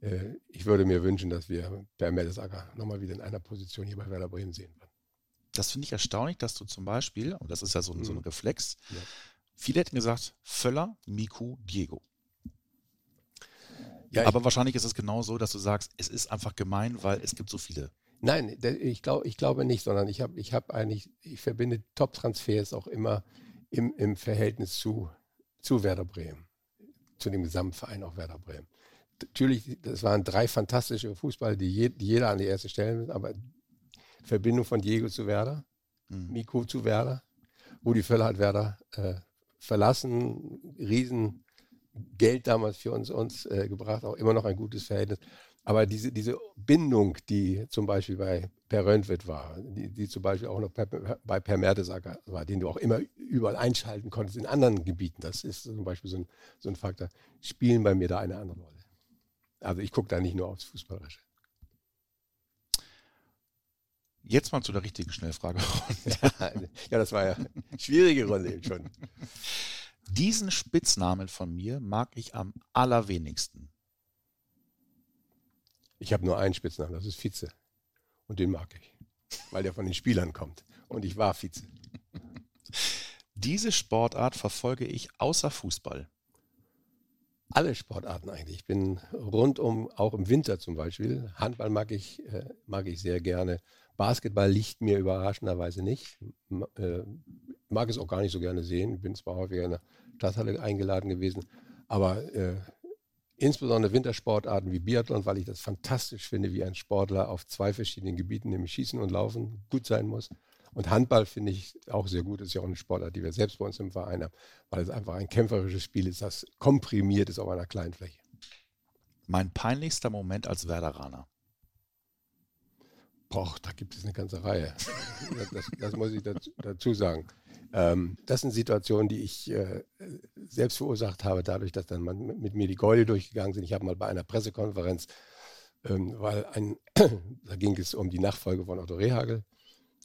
äh, ich würde mir wünschen, dass wir Per Mertesacker nochmal wieder in einer Position hier bei Werder Bremen sehen. Das finde ich erstaunlich, dass du zum Beispiel, und das ist ja so, ein, so ein mhm. Reflex, ja. viele hätten gesagt, Völler, Miku, Diego. Ja, Aber wahrscheinlich ist es genau so, dass du sagst, es ist einfach gemein, weil es gibt so viele. Nein, ich, glaub, ich glaube nicht, sondern ich habe ich hab eigentlich, ich verbinde Top-Transfers auch immer im, im Verhältnis zu, zu Werder Bremen, zu dem Gesamtverein auch Werder Bremen natürlich, das waren drei fantastische Fußballer, die, je, die jeder an die erste Stelle, aber Verbindung von Diego zu Werder, mhm. Miko zu Werder, Rudi Völler hat Werder äh, verlassen, riesen Geld damals für uns, uns äh, gebracht, auch immer noch ein gutes Verhältnis. Aber diese, diese Bindung, die zum Beispiel bei Per Röntwit war, die, die zum Beispiel auch noch per, bei Per Mertesacker war, den du auch immer überall einschalten konntest in anderen Gebieten, das ist zum Beispiel so ein, so ein Faktor, spielen bei mir da eine andere Rolle. Also ich gucke da nicht nur aufs Fußballerische. Jetzt mal zu der richtigen Schnellfrage. ja, das war ja eine schwierige Runde schon. Diesen Spitznamen von mir mag ich am allerwenigsten. Ich habe nur einen Spitznamen, das ist Vize. Und den mag ich, weil der von den Spielern kommt. Und ich war Vize. Diese Sportart verfolge ich außer Fußball alle Sportarten eigentlich. Ich bin rundum, auch im Winter zum Beispiel. Handball mag ich, äh, mag ich sehr gerne. Basketball liegt mir überraschenderweise nicht. Äh, mag es auch gar nicht so gerne sehen. Bin zwar häufiger in der Stadthalle eingeladen gewesen, aber äh, insbesondere Wintersportarten wie Biathlon, weil ich das fantastisch finde, wie ein Sportler auf zwei verschiedenen Gebieten, nämlich Schießen und Laufen, gut sein muss. Und Handball finde ich auch sehr gut. Das ist ja auch eine Sportart, die wir selbst bei uns im Verein haben, weil es einfach ein kämpferisches Spiel ist, das komprimiert ist auf einer kleinen Fläche. Mein peinlichster Moment als Werderaner. Boah, da gibt es eine ganze Reihe. Das, das muss ich dazu, sagen. Ähm, das sind Situationen, die ich äh, selbst verursacht habe, dadurch, dass dann man mit, mir die Gäule durchgegangen sind. Ich habe mal bei einer Pressekonferenz, ähm, weil ein, da ging es um die Nachfolge von Otto Rehagel,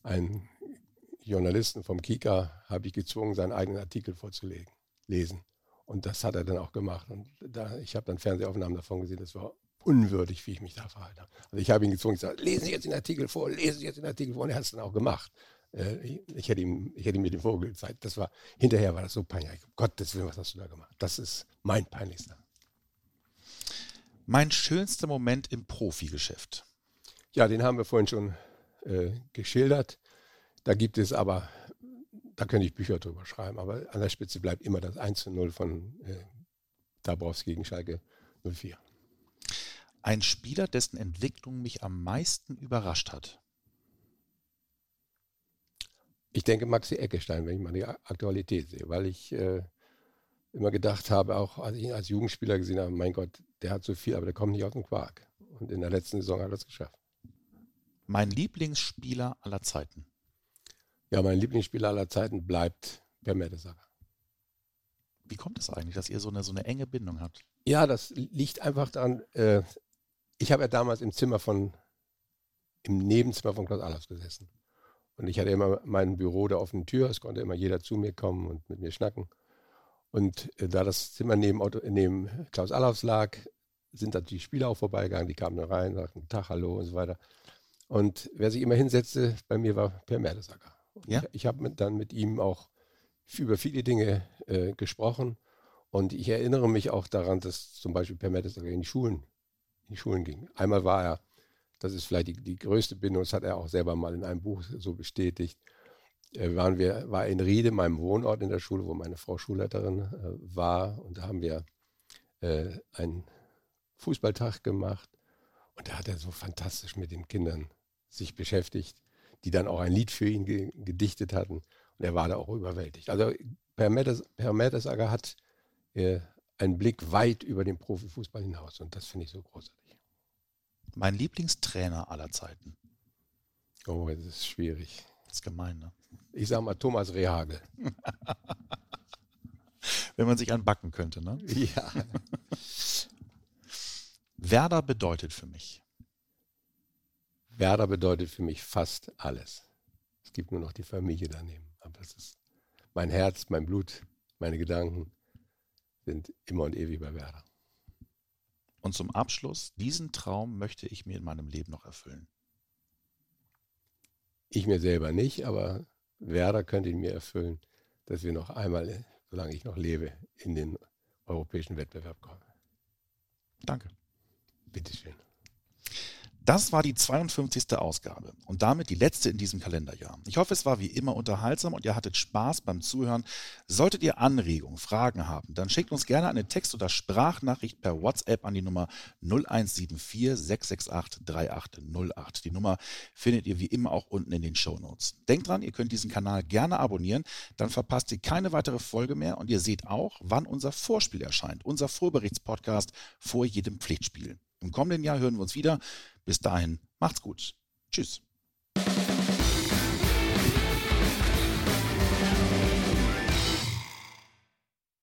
ein Journalisten vom Kika habe ich gezwungen, seinen eigenen Artikel vorzulegen, lesen. Und das hat er dann auch gemacht. Und da, ich habe dann Fernsehaufnahmen davon gesehen, das war unwürdig, wie ich mich da verhalte. Also ich habe ihn gezwungen, gesagt, lesen Sie jetzt den Artikel vor, lesen Sie jetzt den Artikel vor. Und er hat es dann auch gemacht. Äh, ich, hätte ihm, ich hätte ihm mir den Vogel gezeigt. Das war, hinterher war das so peinlich. Gottes Willen, was hast du da gemacht? Das ist mein peinlichster. Mein schönster Moment im Profigeschäft. Ja, den haben wir vorhin schon äh, geschildert. Da gibt es aber, da könnte ich Bücher drüber schreiben, aber an der Spitze bleibt immer das 1 zu 0 von äh, Dabrowski gegen Schalke 04. Ein Spieler, dessen Entwicklung mich am meisten überrascht hat. Ich denke Maxi Eckestein, wenn ich mal die Aktualität sehe, weil ich äh, immer gedacht habe, auch als ich ihn als Jugendspieler gesehen habe, mein Gott, der hat so viel, aber der kommt nicht aus dem Quark. Und in der letzten Saison hat er es geschafft. Mein Lieblingsspieler aller Zeiten. Ja, mein Lieblingsspieler aller Zeiten bleibt Per Mertesacker. Wie kommt es das eigentlich, dass ihr so eine, so eine enge Bindung habt? Ja, das liegt einfach daran, äh, ich habe ja damals im Zimmer von, im Nebenzimmer von Klaus Allers gesessen. Und ich hatte immer mein Büro da offene Tür, es konnte immer jeder zu mir kommen und mit mir schnacken. Und äh, da das Zimmer neben, Otto, neben Klaus Allofs lag, sind da die Spieler auch vorbeigegangen, die kamen da rein, sagten Tag, Hallo und so weiter. Und wer sich immer hinsetzte, bei mir war Per Mertesacker. Ja? Ich, ich habe dann mit ihm auch über viele Dinge äh, gesprochen. Und ich erinnere mich auch daran, dass zum Beispiel Per Mertesacker in die Schulen, in die Schulen ging. Einmal war er, das ist vielleicht die, die größte Bindung, das hat er auch selber mal in einem Buch so bestätigt, äh, waren wir, war in Riede, meinem Wohnort in der Schule, wo meine Frau Schulleiterin äh, war. Und da haben wir äh, einen Fußballtag gemacht. Und da hat er so fantastisch mit den Kindern sich beschäftigt, die dann auch ein Lied für ihn ge gedichtet hatten. Und er war da auch überwältigt. Also Per, Mertes, per Mertesacker hat äh, einen Blick weit über den Profifußball hinaus. Und das finde ich so großartig. Mein Lieblingstrainer aller Zeiten. Oh, das ist schwierig. Das ist gemein, ne? Ich sage mal Thomas Rehagel. Wenn man sich anbacken könnte, ne? Ja. Werder bedeutet für mich. Werder bedeutet für mich fast alles. Es gibt nur noch die Familie daneben. Aber das ist mein Herz, mein Blut, meine Gedanken sind immer und ewig bei Werder. Und zum Abschluss, diesen Traum möchte ich mir in meinem Leben noch erfüllen. Ich mir selber nicht, aber Werder könnte ihn mir erfüllen, dass wir noch einmal, solange ich noch lebe, in den europäischen Wettbewerb kommen. Danke. Bitteschön. Das war die 52. Ausgabe und damit die letzte in diesem Kalenderjahr. Ich hoffe, es war wie immer unterhaltsam und ihr hattet Spaß beim Zuhören. Solltet ihr Anregungen, Fragen haben, dann schickt uns gerne eine Text- oder Sprachnachricht per WhatsApp an die Nummer 0174 668 3808. Die Nummer findet ihr wie immer auch unten in den Show Notes. Denkt dran, ihr könnt diesen Kanal gerne abonnieren, dann verpasst ihr keine weitere Folge mehr und ihr seht auch, wann unser Vorspiel erscheint, unser Vorberichtspodcast vor jedem Pflichtspiel. Im kommenden Jahr hören wir uns wieder. Bis dahin, macht's gut. Tschüss.